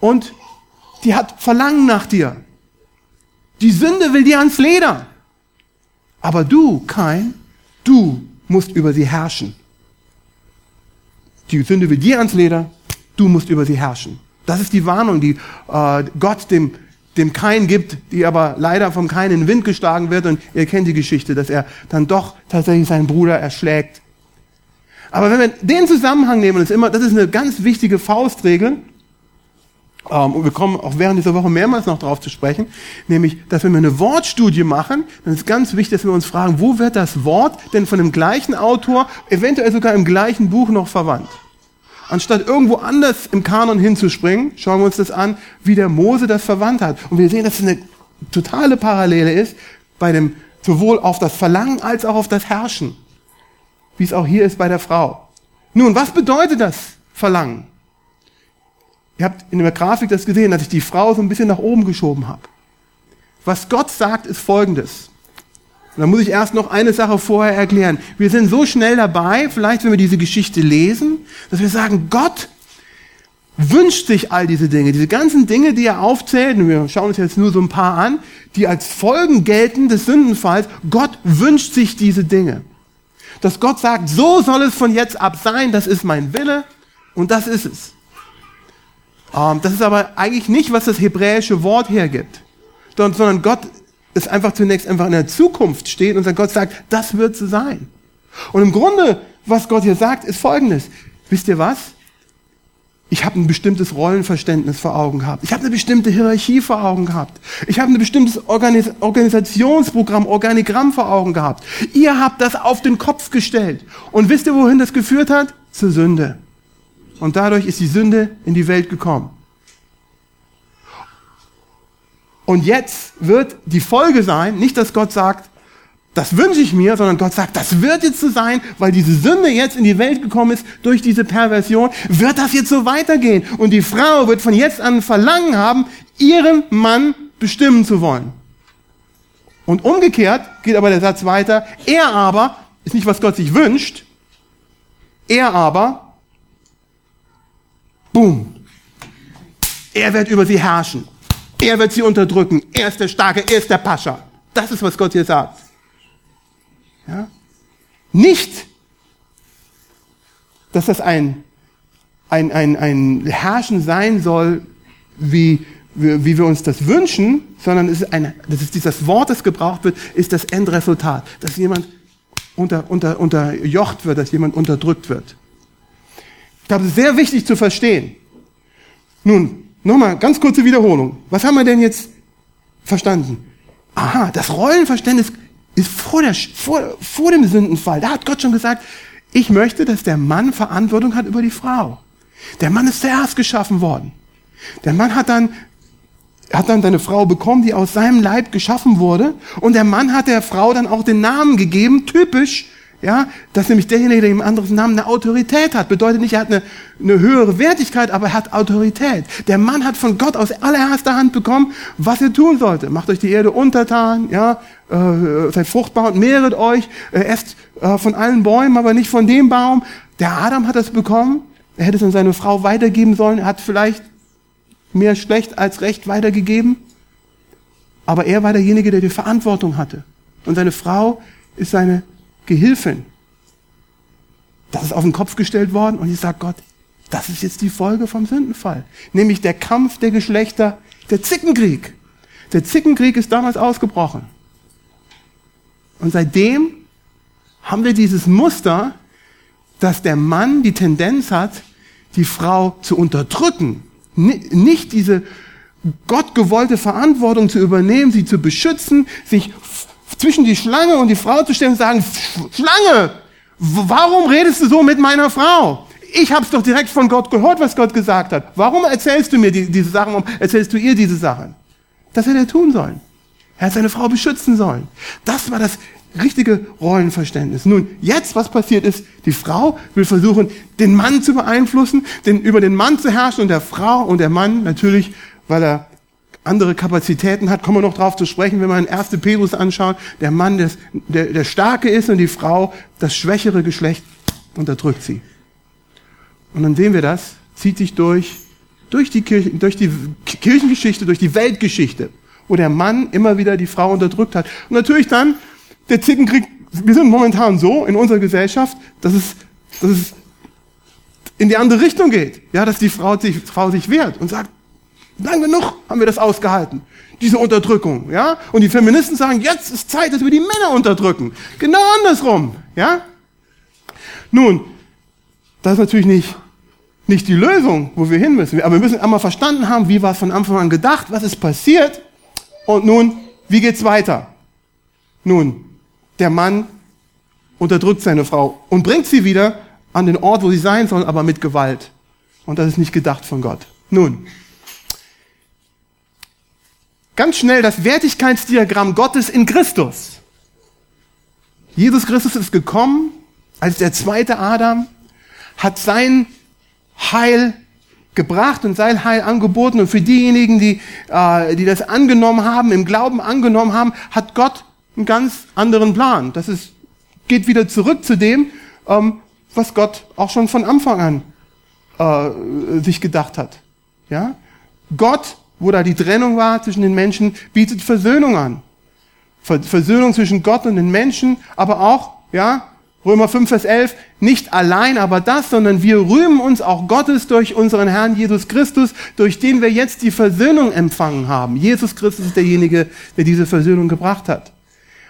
und die hat Verlangen nach dir. Die Sünde will dir ans Leder. Aber du, kein, du musst über sie herrschen. Die Sünde will dir ans Leder, du musst über sie herrschen. Das ist die Warnung, die äh, Gott dem, dem Kain gibt, die aber leider vom Kain in den Wind geschlagen wird. Und ihr kennt die Geschichte, dass er dann doch tatsächlich seinen Bruder erschlägt. Aber wenn wir den Zusammenhang nehmen, das ist, immer, das ist eine ganz wichtige Faustregel, ähm, und wir kommen auch während dieser Woche mehrmals noch darauf zu sprechen, nämlich, dass wenn wir eine Wortstudie machen, dann ist ganz wichtig, dass wir uns fragen, wo wird das Wort denn von dem gleichen Autor, eventuell sogar im gleichen Buch noch verwandt? Anstatt irgendwo anders im Kanon hinzuspringen, schauen wir uns das an, wie der Mose das verwandt hat. Und wir sehen, dass es eine totale Parallele ist bei dem, sowohl auf das Verlangen als auch auf das Herrschen. Wie es auch hier ist bei der Frau. Nun, was bedeutet das Verlangen? Ihr habt in der Grafik das gesehen, dass ich die Frau so ein bisschen nach oben geschoben habe. Was Gott sagt, ist Folgendes. Und dann muss ich erst noch eine Sache vorher erklären. Wir sind so schnell dabei, vielleicht wenn wir diese Geschichte lesen, dass wir sagen, Gott wünscht sich all diese Dinge, diese ganzen Dinge, die er aufzählt, und wir schauen uns jetzt nur so ein paar an, die als Folgen gelten des Sündenfalls. Gott wünscht sich diese Dinge. Dass Gott sagt, so soll es von jetzt ab sein, das ist mein Wille und das ist es. Ähm, das ist aber eigentlich nicht, was das hebräische Wort hergibt, sondern Gott es einfach zunächst einfach in der Zukunft steht und Gott sagt, das wird so sein. Und im Grunde, was Gott hier sagt, ist folgendes. Wisst ihr was? Ich habe ein bestimmtes Rollenverständnis vor Augen gehabt. Ich habe eine bestimmte Hierarchie vor Augen gehabt. Ich habe ein bestimmtes Organis Organisationsprogramm, Organigramm vor Augen gehabt. Ihr habt das auf den Kopf gestellt. Und wisst ihr, wohin das geführt hat? Zur Sünde. Und dadurch ist die Sünde in die Welt gekommen. Und jetzt wird die Folge sein, nicht dass Gott sagt, das wünsche ich mir, sondern Gott sagt, das wird jetzt so sein, weil diese Sünde jetzt in die Welt gekommen ist durch diese Perversion, wird das jetzt so weitergehen. Und die Frau wird von jetzt an Verlangen haben, ihren Mann bestimmen zu wollen. Und umgekehrt geht aber der Satz weiter, er aber, ist nicht was Gott sich wünscht, er aber, boom, er wird über sie herrschen. Er wird sie unterdrücken. Er ist der Starke, er ist der Pascha. Das ist, was Gott hier sagt. Ja? Nicht, dass das ein, ein, ein, ein Herrschen sein soll, wie, wie, wir uns das wünschen, sondern es ist ein, das ist dieses Wort, das gebraucht wird, ist das Endresultat, dass jemand unter, unter, unterjocht wird, dass jemand unterdrückt wird. Ich glaube, es ist sehr wichtig zu verstehen. Nun, Nochmal, ganz kurze Wiederholung. Was haben wir denn jetzt verstanden? Aha, das Rollenverständnis ist vor, der, vor, vor dem Sündenfall. Da hat Gott schon gesagt, ich möchte, dass der Mann Verantwortung hat über die Frau. Der Mann ist zuerst geschaffen worden. Der Mann hat dann hat dann seine Frau bekommen, die aus seinem Leib geschaffen wurde. Und der Mann hat der Frau dann auch den Namen gegeben, typisch, ja, dass nämlich derjenige, der im anderen Namen eine Autorität hat. Bedeutet nicht, er hat eine, eine höhere Wertigkeit, aber er hat Autorität. Der Mann hat von Gott aus allererster Hand bekommen, was er tun sollte. Macht euch die Erde untertan, ja, äh, seid fruchtbar und mehret euch, äh, esst äh, von allen Bäumen, aber nicht von dem Baum. Der Adam hat das bekommen. Er hätte es an seine Frau weitergeben sollen. Er hat vielleicht mehr schlecht als recht weitergegeben. Aber er war derjenige, der die Verantwortung hatte. Und seine Frau ist seine Gehilfin. Das ist auf den Kopf gestellt worden und ich sage Gott, das ist jetzt die Folge vom Sündenfall. Nämlich der Kampf der Geschlechter, der Zickenkrieg. Der Zickenkrieg ist damals ausgebrochen. Und seitdem haben wir dieses Muster, dass der Mann die Tendenz hat, die Frau zu unterdrücken nicht diese gottgewollte Verantwortung zu übernehmen, sie zu beschützen, sich zwischen die Schlange und die Frau zu stellen und sagen, Schlange, warum redest du so mit meiner Frau? Ich habe es doch direkt von Gott gehört, was Gott gesagt hat. Warum erzählst du mir die, diese Sachen, warum erzählst du ihr diese Sachen? Das hätte er tun sollen. Er hat seine Frau beschützen sollen. Das war das richtige Rollenverständnis. Nun, jetzt, was passiert ist, die Frau will versuchen, den Mann zu beeinflussen, den, über den Mann zu herrschen und der Frau und der Mann natürlich, weil er andere Kapazitäten hat, kommen wir noch drauf zu sprechen, wenn wir den 1. Petrus anschauen, der Mann, der, der, der Starke ist und die Frau, das schwächere Geschlecht, unterdrückt sie. Und dann sehen wir das, zieht sich durch, durch die, Kirche, durch die Kirchengeschichte, durch die Weltgeschichte, wo der Mann immer wieder die Frau unterdrückt hat. Und natürlich dann der Zickenkrieg, wir sind momentan so in unserer Gesellschaft, dass es, dass es in die andere Richtung geht. Ja, dass die Frau sich, Frau sich wehrt und sagt, lang genug haben wir das ausgehalten. Diese Unterdrückung, ja? Und die Feministen sagen, jetzt ist Zeit, dass wir die Männer unterdrücken. Genau andersrum, ja? Nun, das ist natürlich nicht, nicht die Lösung, wo wir hin müssen. Aber wir müssen einmal verstanden haben, wie war es von Anfang an gedacht, was ist passiert und nun, wie geht's weiter? Nun, der Mann unterdrückt seine Frau und bringt sie wieder an den Ort, wo sie sein soll, aber mit Gewalt. Und das ist nicht gedacht von Gott. Nun, ganz schnell das Wertigkeitsdiagramm Gottes in Christus. Jesus Christus ist gekommen als der zweite Adam, hat sein Heil gebracht und sein Heil angeboten. Und für diejenigen, die, äh, die das angenommen haben, im Glauben angenommen haben, hat Gott einen ganz anderen Plan. Das ist, geht wieder zurück zu dem, ähm, was Gott auch schon von Anfang an äh, sich gedacht hat. Ja? Gott, wo da die Trennung war zwischen den Menschen, bietet Versöhnung an. Versöhnung zwischen Gott und den Menschen, aber auch, ja, Römer 5, Vers 11, nicht allein aber das, sondern wir rühmen uns auch Gottes durch unseren Herrn Jesus Christus, durch den wir jetzt die Versöhnung empfangen haben. Jesus Christus ist derjenige, der diese Versöhnung gebracht hat.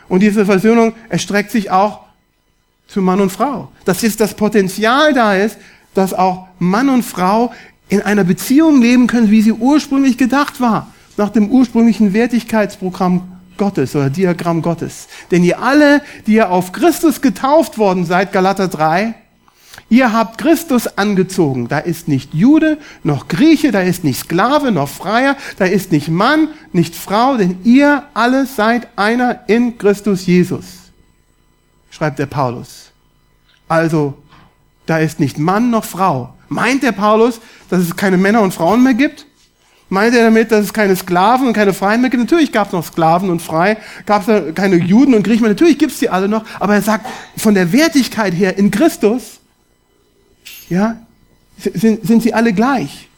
Und diese Versöhnung erstreckt sich auch zu Mann und Frau. Dass jetzt das Potenzial da ist, dass auch Mann und Frau in einer Beziehung leben können, wie sie ursprünglich gedacht war. Nach dem ursprünglichen Wertigkeitsprogramm Gottes oder Diagramm Gottes. Denn ihr alle, die ihr auf Christus getauft worden seid, Galater 3, Ihr habt Christus angezogen. Da ist nicht Jude noch Grieche, da ist nicht Sklave noch Freier, da ist nicht Mann, nicht Frau, denn ihr alle seid einer in Christus Jesus, schreibt der Paulus. Also, da ist nicht Mann noch Frau. Meint der Paulus, dass es keine Männer und Frauen mehr gibt? Meint er damit, dass es keine Sklaven und keine Freien mehr gibt? Natürlich gab es noch Sklaven und Frei, gab es keine Juden und Griechen, natürlich gibt es die alle noch, aber er sagt, von der Wertigkeit her in Christus ja, sind, sind sie alle gleich.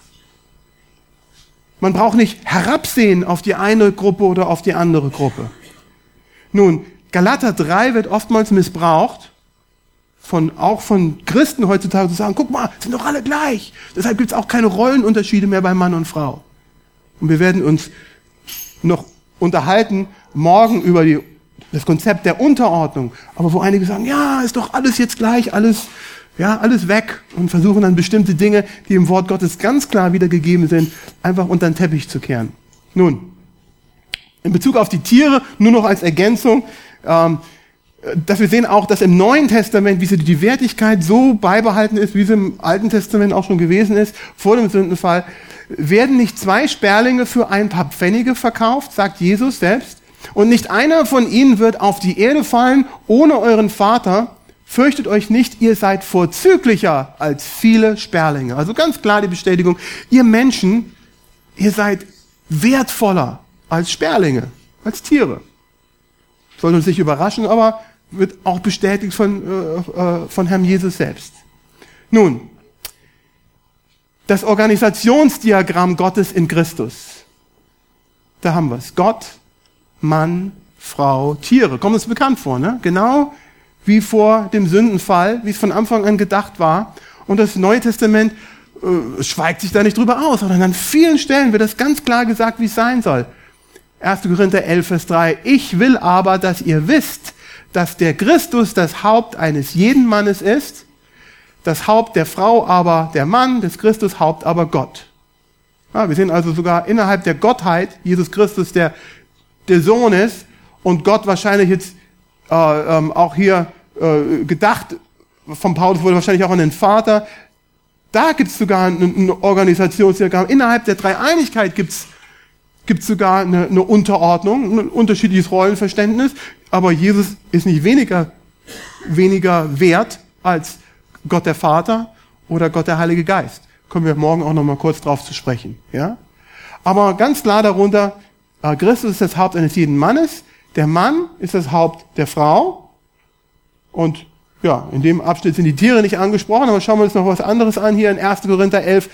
Man braucht nicht herabsehen auf die eine Gruppe oder auf die andere Gruppe. Nun, Galater 3 wird oftmals missbraucht, von, auch von Christen heutzutage zu sagen, guck mal, sind doch alle gleich. Deshalb gibt es auch keine Rollenunterschiede mehr bei Mann und Frau. Und wir werden uns noch unterhalten morgen über die, das Konzept der Unterordnung. Aber wo einige sagen, ja, ist doch alles jetzt gleich, alles ja, alles weg und versuchen dann bestimmte Dinge, die im Wort Gottes ganz klar wiedergegeben sind, einfach unter den Teppich zu kehren. Nun, in Bezug auf die Tiere, nur noch als Ergänzung, ähm, dass wir sehen auch, dass im Neuen Testament, wie sie die Wertigkeit so beibehalten ist, wie sie im Alten Testament auch schon gewesen ist, vor dem Sündenfall, werden nicht zwei Sperlinge für ein paar Pfennige verkauft, sagt Jesus selbst, und nicht einer von ihnen wird auf die Erde fallen ohne euren Vater. Fürchtet euch nicht, ihr seid vorzüglicher als viele Sperlinge. Also ganz klar die Bestätigung, ihr Menschen, ihr seid wertvoller als Sperlinge, als Tiere. Sollte uns nicht überraschen, aber wird auch bestätigt von, äh, äh, von Herrn Jesus selbst. Nun, das Organisationsdiagramm Gottes in Christus. Da haben wir es. Gott, Mann, Frau, Tiere. Kommt uns bekannt vor, ne? Genau wie vor dem Sündenfall, wie es von Anfang an gedacht war. Und das Neue Testament äh, schweigt sich da nicht drüber aus, sondern an vielen Stellen wird das ganz klar gesagt, wie es sein soll. 1. Korinther 11, Vers 3. Ich will aber, dass ihr wisst, dass der Christus das Haupt eines jeden Mannes ist, das Haupt der Frau aber der Mann, des Christus Haupt aber Gott. Ja, wir sehen also sogar innerhalb der Gottheit, Jesus Christus der, der Sohn ist und Gott wahrscheinlich jetzt äh, ähm, auch hier äh, gedacht, von Paulus wurde wahrscheinlich auch an den Vater. Da gibt es sogar ein, ein Organisationsdiagramm. Innerhalb der Dreieinigkeit gibt es gibt sogar eine, eine Unterordnung, ein unterschiedliches Rollenverständnis, aber Jesus ist nicht weniger, weniger wert als Gott der Vater oder Gott der Heilige Geist. Kommen wir morgen auch noch mal kurz drauf zu sprechen, ja? Aber ganz klar darunter, äh, Christus ist das Haupt eines jeden Mannes, der Mann ist das Haupt der Frau und ja, in dem Abschnitt sind die Tiere nicht angesprochen, aber schauen wir uns noch was anderes an hier in 1. Korinther 11,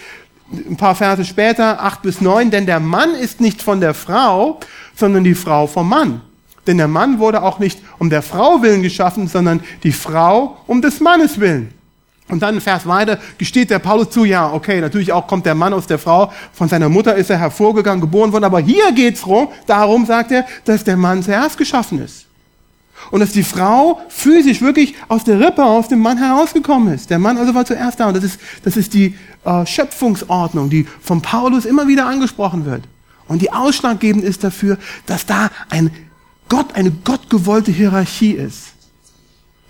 ein paar Verse später, 8 bis 9, denn der Mann ist nicht von der Frau, sondern die Frau vom Mann. Denn der Mann wurde auch nicht um der Frau willen geschaffen, sondern die Frau um des Mannes willen. Und dann Vers weiter gesteht der Paulus zu, ja, okay, natürlich auch kommt der Mann aus der Frau, von seiner Mutter ist er hervorgegangen, geboren worden, aber hier geht's rum, darum sagt er, dass der Mann zuerst geschaffen ist. Und dass die Frau physisch wirklich aus der Rippe, aus dem Mann herausgekommen ist. Der Mann also war zuerst da. Und das ist, das ist die äh, Schöpfungsordnung, die von Paulus immer wieder angesprochen wird. Und die ausschlaggebend ist dafür, dass da ein Gott, eine gottgewollte Hierarchie ist.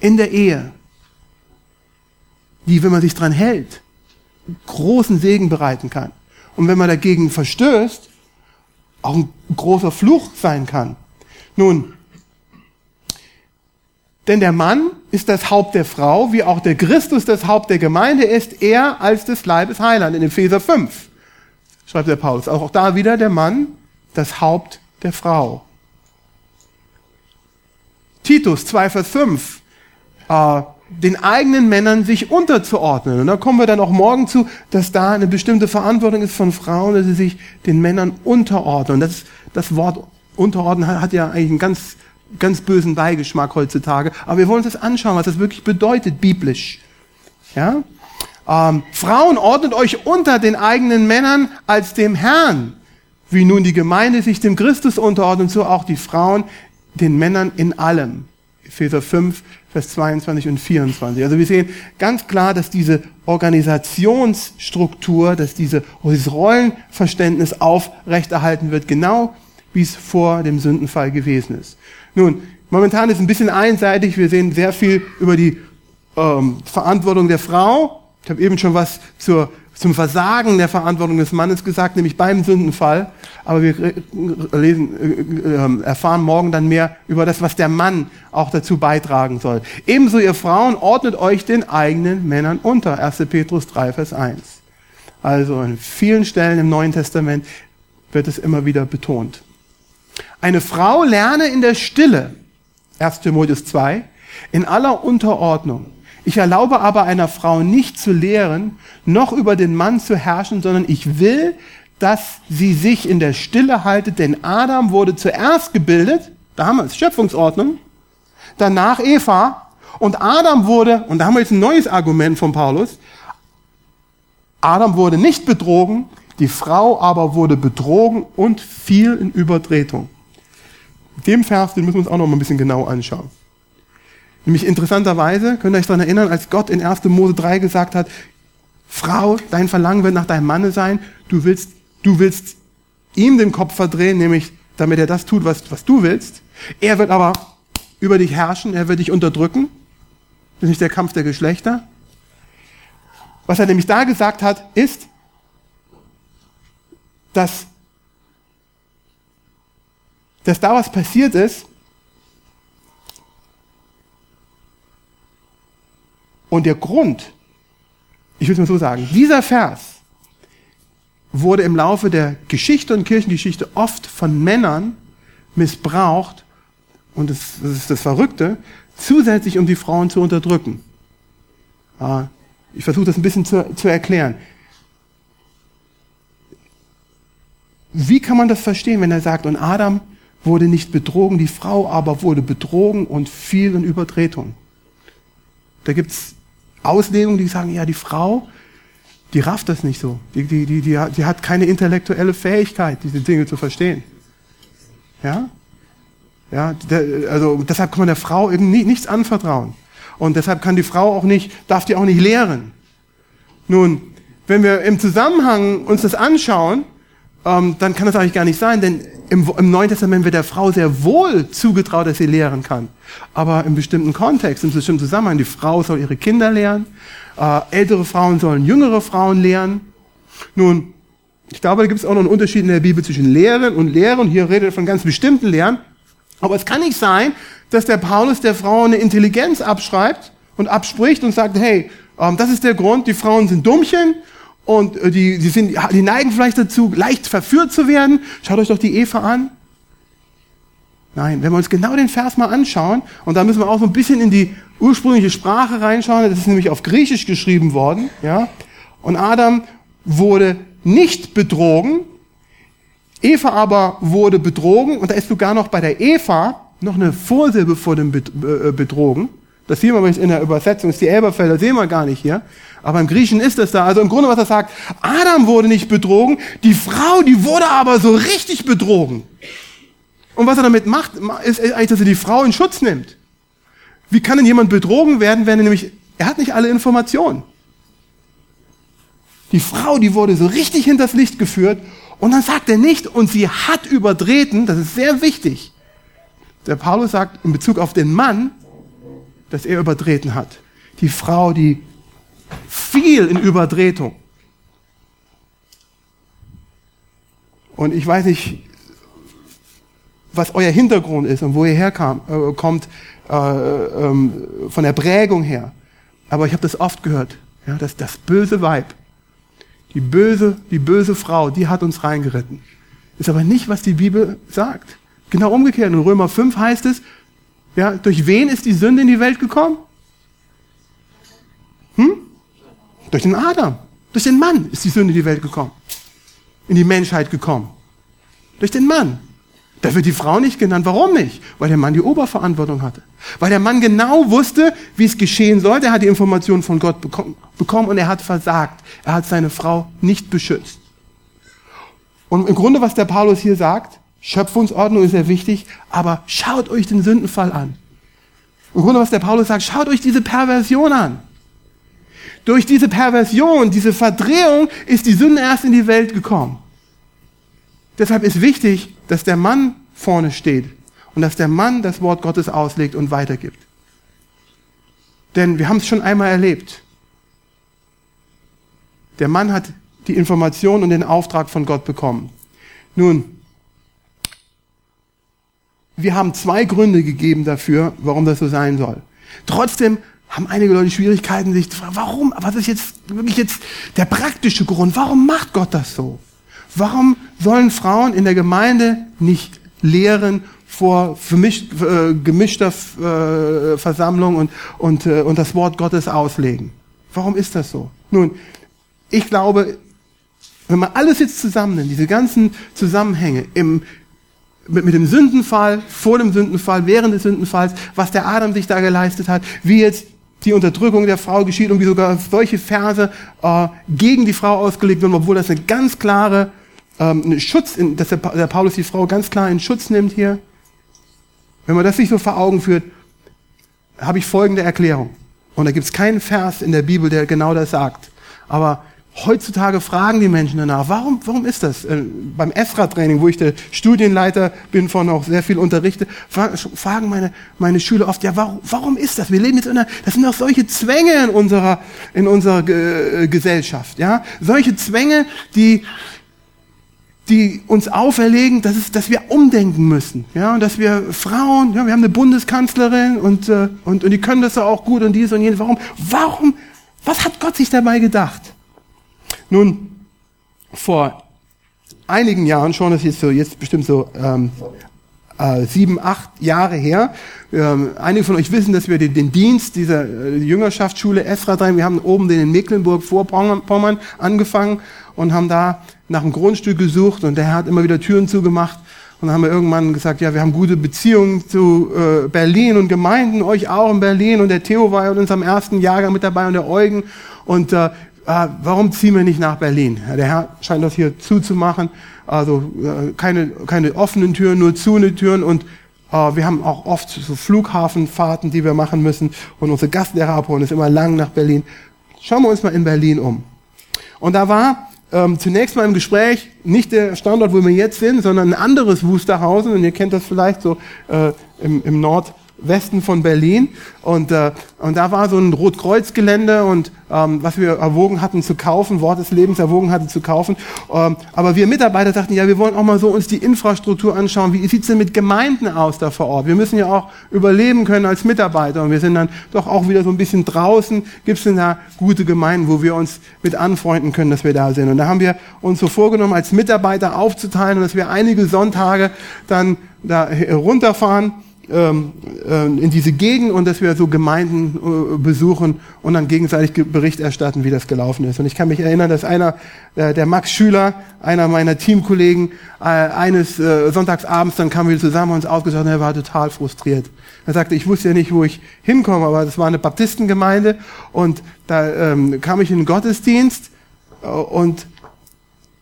In der Ehe. Die, wenn man sich dran hält, großen Segen bereiten kann. Und wenn man dagegen verstößt, auch ein großer Fluch sein kann. Nun, denn der Mann ist das Haupt der Frau, wie auch der Christus das Haupt der Gemeinde ist, er als des Leibes Heiland in Epheser 5. Schreibt der Paulus. Auch da wieder der Mann, das Haupt der Frau. Titus 2, Vers 5. Äh, den eigenen Männern sich unterzuordnen. Und da kommen wir dann auch morgen zu, dass da eine bestimmte Verantwortung ist von Frauen, dass sie sich den Männern unterordnen. Das, das Wort unterordnen hat ja eigentlich einen ganz ganz bösen Beigeschmack heutzutage. Aber wir wollen uns das anschauen, was das wirklich bedeutet, biblisch. Ja? Ähm, Frauen, ordnet euch unter den eigenen Männern als dem Herrn. Wie nun die Gemeinde sich dem Christus unterordnet, so auch die Frauen den Männern in allem. Epheser 5, Vers 22 und 24. Also wir sehen ganz klar, dass diese Organisationsstruktur, dass diese, dieses Rollenverständnis aufrechterhalten wird, genau wie es vor dem Sündenfall gewesen ist. Nun, momentan ist es ein bisschen einseitig. Wir sehen sehr viel über die ähm, Verantwortung der Frau. Ich habe eben schon was zur, zum Versagen der Verantwortung des Mannes gesagt, nämlich beim Sündenfall. Aber wir lesen, äh, äh, erfahren morgen dann mehr über das, was der Mann auch dazu beitragen soll. Ebenso ihr Frauen ordnet euch den eigenen Männern unter. 1. Petrus 3, Vers 1. Also an vielen Stellen im Neuen Testament wird es immer wieder betont. Eine Frau lerne in der Stille, 1 Timotheus 2, in aller Unterordnung. Ich erlaube aber einer Frau nicht zu lehren, noch über den Mann zu herrschen, sondern ich will, dass sie sich in der Stille haltet, denn Adam wurde zuerst gebildet, da haben wir es, Schöpfungsordnung, danach Eva, und Adam wurde, und da haben wir jetzt ein neues Argument von Paulus, Adam wurde nicht betrogen, die Frau aber wurde betrogen und fiel in Übertretung. Dem Vers, den müssen wir uns auch noch mal ein bisschen genau anschauen. Nämlich interessanterweise, könnt ihr euch daran erinnern, als Gott in 1. Mose 3 gesagt hat, Frau, dein Verlangen wird nach deinem Manne sein, du willst, du willst ihm den Kopf verdrehen, nämlich damit er das tut, was, was du willst. Er wird aber über dich herrschen, er wird dich unterdrücken. Das ist nicht der Kampf der Geschlechter. Was er nämlich da gesagt hat, ist, dass, dass da was passiert ist und der Grund, ich will es mal so sagen, dieser Vers wurde im Laufe der Geschichte und Kirchengeschichte oft von Männern missbraucht, und das, das ist das Verrückte, zusätzlich um die Frauen zu unterdrücken. Ich versuche das ein bisschen zu, zu erklären. Wie kann man das verstehen, wenn er sagt, und Adam wurde nicht betrogen, die Frau aber wurde betrogen und fiel in Übertretung? Da gibt's Auslegungen, die sagen, ja, die Frau, die rafft das nicht so. Die, die, die, die, die hat keine intellektuelle Fähigkeit, diese Dinge zu verstehen. Ja? Ja, der, also deshalb kann man der Frau irgendwie nichts anvertrauen. Und deshalb kann die Frau auch nicht, darf die auch nicht lehren. Nun, wenn wir im Zusammenhang uns das anschauen, ähm, dann kann das eigentlich gar nicht sein, denn im, im Neuen Testament wird der Frau sehr wohl zugetraut, dass sie lehren kann. Aber im bestimmten Kontext, im bestimmten Zusammenhang, die Frau soll ihre Kinder lehren, äh, ältere Frauen sollen jüngere Frauen lehren. Nun, ich glaube, da gibt es auch noch einen Unterschied in der Bibel zwischen Lehren und Lehren. Hier redet er von ganz bestimmten Lehren. Aber es kann nicht sein, dass der Paulus der Frau eine Intelligenz abschreibt und abspricht und sagt, hey, ähm, das ist der Grund, die Frauen sind Dummchen und äh, die, die, sind, die neigen vielleicht dazu, leicht verführt zu werden. Schaut euch doch die Eva an. Nein, wenn wir uns genau den Vers mal anschauen, und da müssen wir auch so ein bisschen in die ursprüngliche Sprache reinschauen, das ist nämlich auf Griechisch geschrieben worden, ja. Und Adam wurde nicht betrogen, Eva aber wurde betrogen, und da ist sogar noch bei der Eva noch eine Vorsilbe vor dem äh, Betrogen. Das sehen wir übrigens in der Übersetzung, ist die Elberfelder, sehen wir gar nicht hier. Aber im Griechen ist das da. Also im Grunde, was er sagt, Adam wurde nicht betrogen, die Frau, die wurde aber so richtig betrogen. Und was er damit macht, ist eigentlich, dass er die Frau in Schutz nimmt. Wie kann denn jemand betrogen werden, wenn er nämlich, er hat nicht alle Informationen. Die Frau, die wurde so richtig hinters Licht geführt und dann sagt er nicht, und sie hat übertreten, das ist sehr wichtig. Der Paulus sagt in Bezug auf den Mann, dass er übertreten hat. Die Frau, die fiel in Übertretung. Und ich weiß nicht, was euer Hintergrund ist und wo ihr herkommt, äh, kommt, äh, ähm, von der Prägung her. Aber ich habe das oft gehört, ja, dass das böse Weib, die böse, die böse Frau, die hat uns reingeritten. Ist aber nicht, was die Bibel sagt. Genau umgekehrt. In Römer 5 heißt es, ja, durch wen ist die Sünde in die Welt gekommen? Hm? Durch den Adam. Durch den Mann ist die Sünde in die Welt gekommen. In die Menschheit gekommen. Durch den Mann. Da wird die Frau nicht genannt. Warum nicht? Weil der Mann die Oberverantwortung hatte. Weil der Mann genau wusste, wie es geschehen sollte. Er hat die Informationen von Gott bekommen und er hat versagt. Er hat seine Frau nicht beschützt. Und im Grunde, was der Paulus hier sagt, Schöpfungsordnung ist sehr wichtig, aber schaut euch den Sündenfall an. Im Grunde, was der Paulus sagt, schaut euch diese Perversion an. Durch diese Perversion, diese Verdrehung ist die Sünde erst in die Welt gekommen. Deshalb ist wichtig, dass der Mann vorne steht und dass der Mann das Wort Gottes auslegt und weitergibt. Denn wir haben es schon einmal erlebt. Der Mann hat die Information und den Auftrag von Gott bekommen. Nun, wir haben zwei Gründe gegeben dafür, warum das so sein soll. Trotzdem haben einige Leute Schwierigkeiten, sich zu fragen, warum? Was ist jetzt wirklich jetzt der praktische Grund? Warum macht Gott das so? Warum sollen Frauen in der Gemeinde nicht lehren vor vermischt, äh, gemischter äh, Versammlung und, und, äh, und das Wort Gottes auslegen? Warum ist das so? Nun, ich glaube, wenn man alles jetzt zusammennimmt, diese ganzen Zusammenhänge im, mit, mit dem Sündenfall, vor dem Sündenfall, während des Sündenfalls, was der Adam sich da geleistet hat, wie jetzt die Unterdrückung der Frau geschieht und wie sogar solche Verse äh, gegen die Frau ausgelegt werden, obwohl das eine ganz klare ähm, eine Schutz, in, dass der, der Paulus die Frau ganz klar in Schutz nimmt hier. Wenn man das sich so vor Augen führt, habe ich folgende Erklärung. Und da gibt es keinen Vers in der Bibel, der genau das sagt. Aber Heutzutage fragen die Menschen danach, warum, warum ist das? Äh, beim ESRA-Training, wo ich der Studienleiter bin, von auch sehr viel unterrichte, fragen meine, meine Schüler oft, ja, warum, warum ist das? Wir leben jetzt in einer, das sind doch solche Zwänge in unserer, in unserer äh, Gesellschaft, ja? Solche Zwänge, die, die uns auferlegen, dass, es, dass wir umdenken müssen, ja, und dass wir Frauen, ja, wir haben eine Bundeskanzlerin und, äh, und, und die können das auch gut und dies und jenes. Warum, warum, was hat Gott sich dabei gedacht? Nun, vor einigen Jahren schon, das ist so jetzt bestimmt so ähm, äh, sieben, acht Jahre her. Ähm, einige von euch wissen, dass wir den, den Dienst dieser äh, Jüngerschaftsschule Esra 3, wir haben oben den in Mecklenburg-Vorpommern angefangen und haben da nach einem Grundstück gesucht und der Herr hat immer wieder Türen zugemacht. Und dann haben wir irgendwann gesagt, ja, wir haben gute Beziehungen zu äh, Berlin und Gemeinden, euch auch in Berlin. Und der Theo war in unserem ersten Jahrgang mit dabei und der Eugen. Und äh, äh, warum ziehen wir nicht nach Berlin? Der Herr scheint das hier zuzumachen. Also äh, keine, keine offenen Türen, nur zu eine Türen. Und äh, wir haben auch oft so Flughafenfahrten, die wir machen müssen. Und unsere Gastlehrer abholen ist immer lang nach Berlin. Schauen wir uns mal in Berlin um. Und da war ähm, zunächst mal im Gespräch nicht der Standort, wo wir jetzt sind, sondern ein anderes Wusterhausen. Und ihr kennt das vielleicht so äh, im, im Nord Westen von Berlin und, äh, und da war so ein Rotkreuzgelände und ähm, was wir erwogen hatten zu kaufen, Wort des Lebens erwogen hatten zu kaufen. Ähm, aber wir Mitarbeiter dachten, ja, wir wollen auch mal so uns die Infrastruktur anschauen. Wie sieht's denn mit Gemeinden aus da vor Ort? Wir müssen ja auch überleben können als Mitarbeiter und wir sind dann doch auch wieder so ein bisschen draußen. Gibt's denn da gute Gemeinden, wo wir uns mit anfreunden können, dass wir da sind? Und da haben wir uns so vorgenommen, als Mitarbeiter aufzuteilen und dass wir einige Sonntage dann da runterfahren ähm, äh, in diese Gegend und dass wir so Gemeinden äh, besuchen und dann gegenseitig Bericht erstatten, wie das gelaufen ist. Und ich kann mich erinnern, dass einer, äh, der Max Schüler, einer meiner Teamkollegen, eines Sonntagsabends, dann kamen wir zusammen und uns ausgesagt und er war total frustriert. Er sagte, ich wusste ja nicht, wo ich hinkomme, aber das war eine Baptistengemeinde und da ähm, kam ich in den Gottesdienst und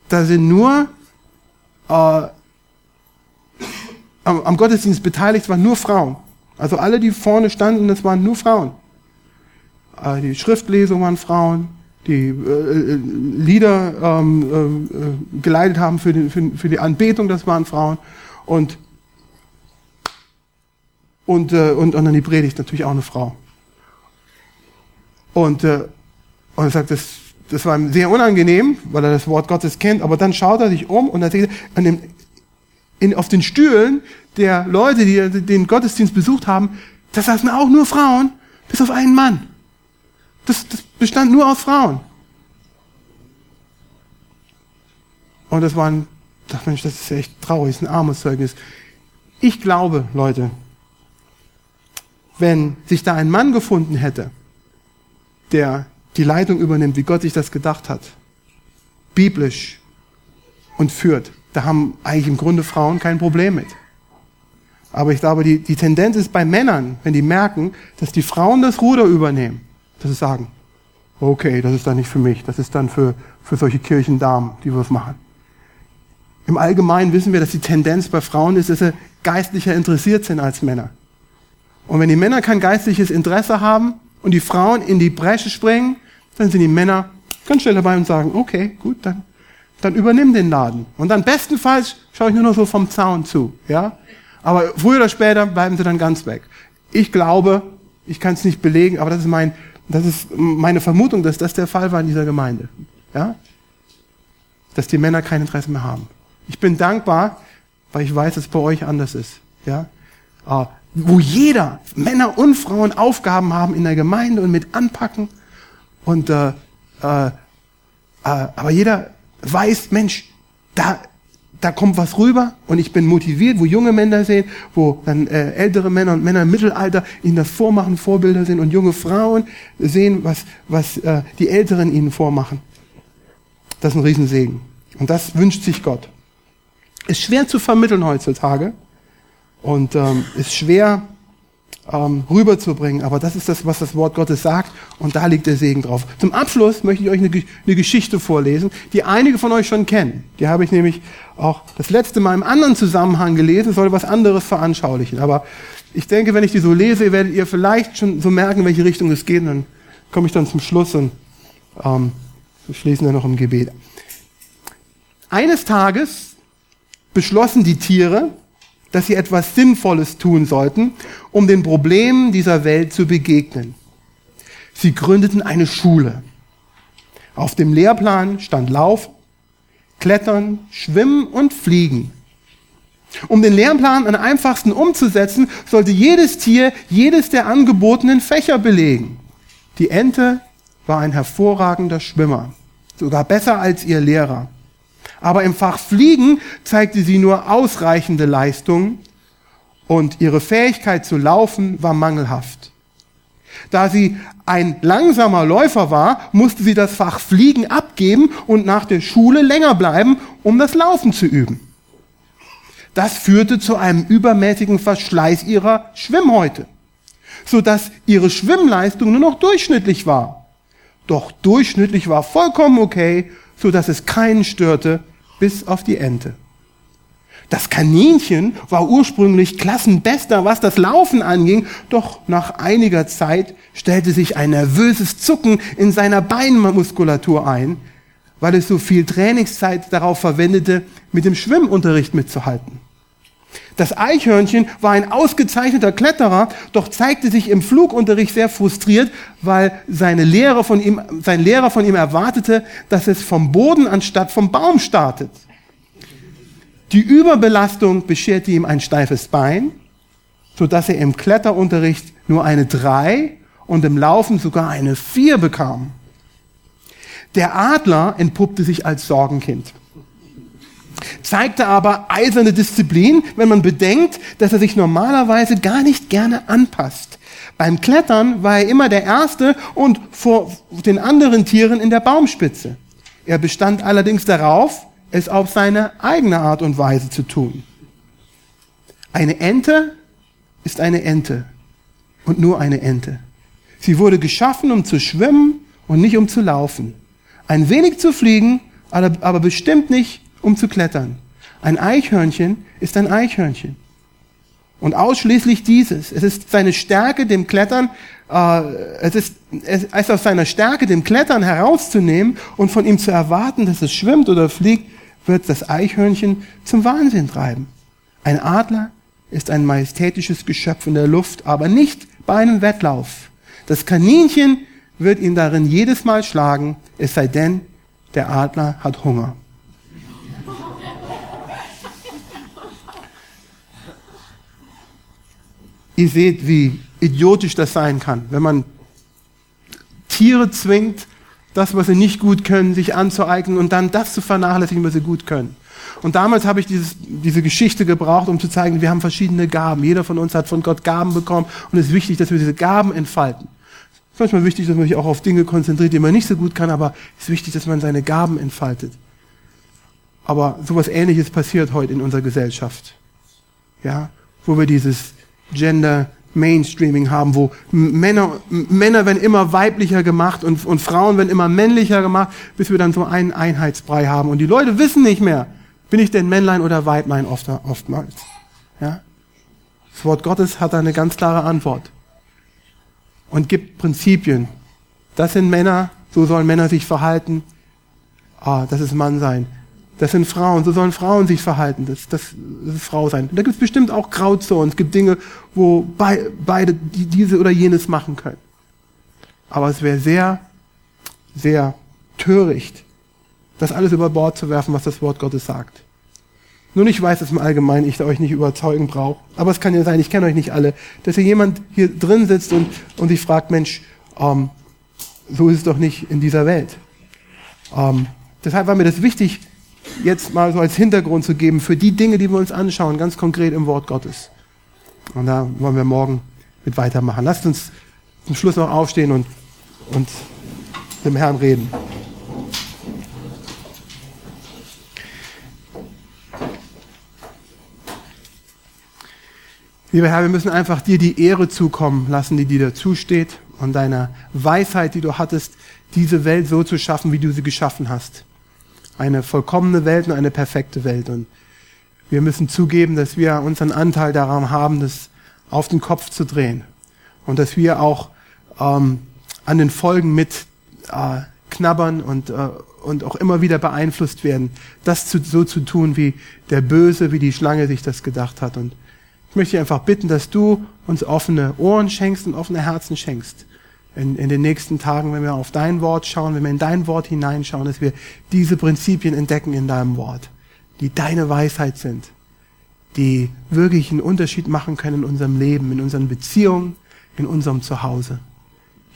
da sind nur äh, am, Gottesdienst beteiligt waren nur Frauen. Also alle, die vorne standen, das waren nur Frauen. Äh, die Schriftlesung waren Frauen, die äh, äh, Lieder ähm, äh, geleitet haben für die, für, für, die Anbetung, das waren Frauen. Und, und, äh, und, und dann die Predigt, natürlich auch eine Frau. Und, äh, und er sagt, das, das war ihm sehr unangenehm, weil er das Wort Gottes kennt, aber dann schaut er sich um und er sieht, an dem in, auf den Stühlen der Leute, die den Gottesdienst besucht haben, da saßen auch nur Frauen, bis auf einen Mann. Das, das bestand nur aus Frauen. Und das war ein, dachte Mensch, das ist echt traurig, das ist ein armes Zeugnis. Ich glaube, Leute, wenn sich da ein Mann gefunden hätte, der die Leitung übernimmt, wie Gott sich das gedacht hat, biblisch und führt, da haben eigentlich im Grunde Frauen kein Problem mit. Aber ich glaube, die, die Tendenz ist bei Männern, wenn die merken, dass die Frauen das Ruder übernehmen, dass sie sagen, okay, das ist dann nicht für mich, das ist dann für, für solche Kirchendamen, die was machen. Im Allgemeinen wissen wir, dass die Tendenz bei Frauen ist, dass sie geistlicher interessiert sind als Männer. Und wenn die Männer kein geistliches Interesse haben und die Frauen in die Bresche springen, dann sind die Männer ganz schnell dabei und sagen, okay, gut, dann dann übernimm den Laden. Und dann bestenfalls schaue ich nur noch so vom Zaun zu, ja. Aber früher oder später bleiben sie dann ganz weg. Ich glaube, ich kann es nicht belegen, aber das ist mein, das ist meine Vermutung, dass das der Fall war in dieser Gemeinde, ja. Dass die Männer kein Interesse mehr haben. Ich bin dankbar, weil ich weiß, dass es bei euch anders ist, ja. Ah, wo jeder, Männer und Frauen, Aufgaben haben in der Gemeinde und mit anpacken und äh, äh, äh, aber jeder weiß, Mensch, da, da kommt was rüber und ich bin motiviert, wo junge Männer sehen, wo dann äh, ältere Männer und Männer im Mittelalter ihnen das vormachen, Vorbilder sind und junge Frauen sehen, was, was äh, die Älteren ihnen vormachen. Das ist ein Riesensegen. Und das wünscht sich Gott. Ist schwer zu vermitteln heutzutage und ähm, ist schwer ähm, rüberzubringen. Aber das ist das, was das Wort Gottes sagt und da liegt der Segen drauf. Zum Abschluss möchte ich euch eine, eine Geschichte vorlesen, die einige von euch schon kennen. Die habe ich nämlich auch das letzte Mal im anderen Zusammenhang gelesen, soll was anderes veranschaulichen. Aber ich denke, wenn ich die so lese, werdet ihr vielleicht schon so merken, welche Richtung es geht. Und dann komme ich dann zum Schluss und ähm, Wir schließen dann noch im Gebet. Eines Tages beschlossen die Tiere, dass sie etwas Sinnvolles tun sollten, um den Problemen dieser Welt zu begegnen. Sie gründeten eine Schule. Auf dem Lehrplan stand Lauf, Klettern, Schwimmen und Fliegen. Um den Lehrplan am einfachsten umzusetzen, sollte jedes Tier jedes der angebotenen Fächer belegen. Die Ente war ein hervorragender Schwimmer, sogar besser als ihr Lehrer. Aber im Fach Fliegen zeigte sie nur ausreichende Leistungen und ihre Fähigkeit zu laufen war mangelhaft. Da sie ein langsamer Läufer war, musste sie das Fach Fliegen abgeben und nach der Schule länger bleiben, um das Laufen zu üben. Das führte zu einem übermäßigen Verschleiß ihrer Schwimmhäute, sodass ihre Schwimmleistung nur noch durchschnittlich war. Doch durchschnittlich war vollkommen okay, sodass es keinen störte, bis auf die Ente. Das Kaninchen war ursprünglich Klassenbester, was das Laufen anging, doch nach einiger Zeit stellte sich ein nervöses Zucken in seiner Beinmuskulatur ein, weil es so viel Trainingszeit darauf verwendete, mit dem Schwimmunterricht mitzuhalten. Das Eichhörnchen war ein ausgezeichneter Kletterer, doch zeigte sich im Flugunterricht sehr frustriert, weil seine Lehrer von ihm, sein Lehrer von ihm erwartete, dass es vom Boden anstatt vom Baum startet. Die Überbelastung bescherte ihm ein steifes Bein, so dass er im Kletterunterricht nur eine drei und im Laufen sogar eine vier bekam. Der Adler entpuppte sich als Sorgenkind zeigte aber eiserne Disziplin, wenn man bedenkt, dass er sich normalerweise gar nicht gerne anpasst. Beim Klettern war er immer der Erste und vor den anderen Tieren in der Baumspitze. Er bestand allerdings darauf, es auf seine eigene Art und Weise zu tun. Eine Ente ist eine Ente und nur eine Ente. Sie wurde geschaffen, um zu schwimmen und nicht um zu laufen. Ein wenig zu fliegen, aber bestimmt nicht um zu klettern. Ein Eichhörnchen ist ein Eichhörnchen. Und ausschließlich dieses. Es ist seine Stärke, dem Klettern, äh, es, ist, es ist aus seiner Stärke, dem Klettern herauszunehmen und von ihm zu erwarten, dass es schwimmt oder fliegt, wird das Eichhörnchen zum Wahnsinn treiben. Ein Adler ist ein majestätisches Geschöpf in der Luft, aber nicht bei einem Wettlauf. Das Kaninchen wird ihn darin jedes Mal schlagen, es sei denn, der Adler hat Hunger. Ihr seht, wie idiotisch das sein kann, wenn man Tiere zwingt, das, was sie nicht gut können, sich anzueignen und dann das zu vernachlässigen, was sie gut können. Und damals habe ich dieses, diese Geschichte gebraucht, um zu zeigen, wir haben verschiedene Gaben. Jeder von uns hat von Gott Gaben bekommen und es ist wichtig, dass wir diese Gaben entfalten. Es ist manchmal wichtig, dass man sich auch auf Dinge konzentriert, die man nicht so gut kann, aber es ist wichtig, dass man seine Gaben entfaltet. Aber sowas ähnliches passiert heute in unserer Gesellschaft. Ja, wo wir dieses Gender Mainstreaming haben, wo Männer, Männer werden immer weiblicher gemacht und, und Frauen werden immer männlicher gemacht, bis wir dann so einen Einheitsbrei haben. Und die Leute wissen nicht mehr, bin ich denn Männlein oder Weiblein oft, oftmals. Ja? Das Wort Gottes hat da eine ganz klare Antwort und gibt Prinzipien. Das sind Männer, so sollen Männer sich verhalten. Ah, das ist Mann sein. Das sind Frauen, so sollen Frauen sich verhalten, das, das, das ist Frau sein. Da gibt es bestimmt auch Grauzonen, es gibt Dinge, wo be, beide die, diese oder jenes machen können. Aber es wäre sehr, sehr töricht, das alles über Bord zu werfen, was das Wort Gottes sagt. Nun, ich weiß, dass im Allgemeinen ich euch nicht überzeugen brauche, aber es kann ja sein, ich kenne euch nicht alle, dass hier jemand hier drin sitzt und, und sich fragt, Mensch, ähm, so ist es doch nicht in dieser Welt. Ähm, deshalb war mir das wichtig, jetzt mal so als Hintergrund zu geben für die Dinge, die wir uns anschauen, ganz konkret im Wort Gottes. Und da wollen wir morgen mit weitermachen. Lasst uns zum Schluss noch aufstehen und, und dem Herrn reden. Lieber Herr, wir müssen einfach dir die Ehre zukommen lassen, die dir zusteht und deiner Weisheit, die du hattest, diese Welt so zu schaffen, wie du sie geschaffen hast eine vollkommene Welt und eine perfekte Welt. Und wir müssen zugeben, dass wir unseren Anteil daran haben, das auf den Kopf zu drehen. Und dass wir auch ähm, an den Folgen mit äh, knabbern und, äh, und auch immer wieder beeinflusst werden, das zu, so zu tun, wie der Böse, wie die Schlange sich das gedacht hat. Und ich möchte dich einfach bitten, dass du uns offene Ohren schenkst und offene Herzen schenkst. In, in den nächsten Tagen, wenn wir auf dein Wort schauen, wenn wir in dein Wort hineinschauen, dass wir diese Prinzipien entdecken in deinem Wort, die deine Weisheit sind, die wirklich einen Unterschied machen können in unserem Leben, in unseren Beziehungen, in unserem Zuhause.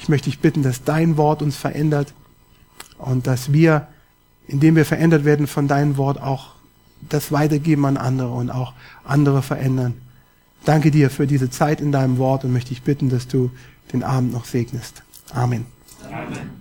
Ich möchte dich bitten, dass dein Wort uns verändert und dass wir, indem wir verändert werden von deinem Wort, auch das weitergeben an andere und auch andere verändern. Danke dir für diese Zeit in deinem Wort und möchte dich bitten, dass du den Abend noch segnest. Amen. Amen.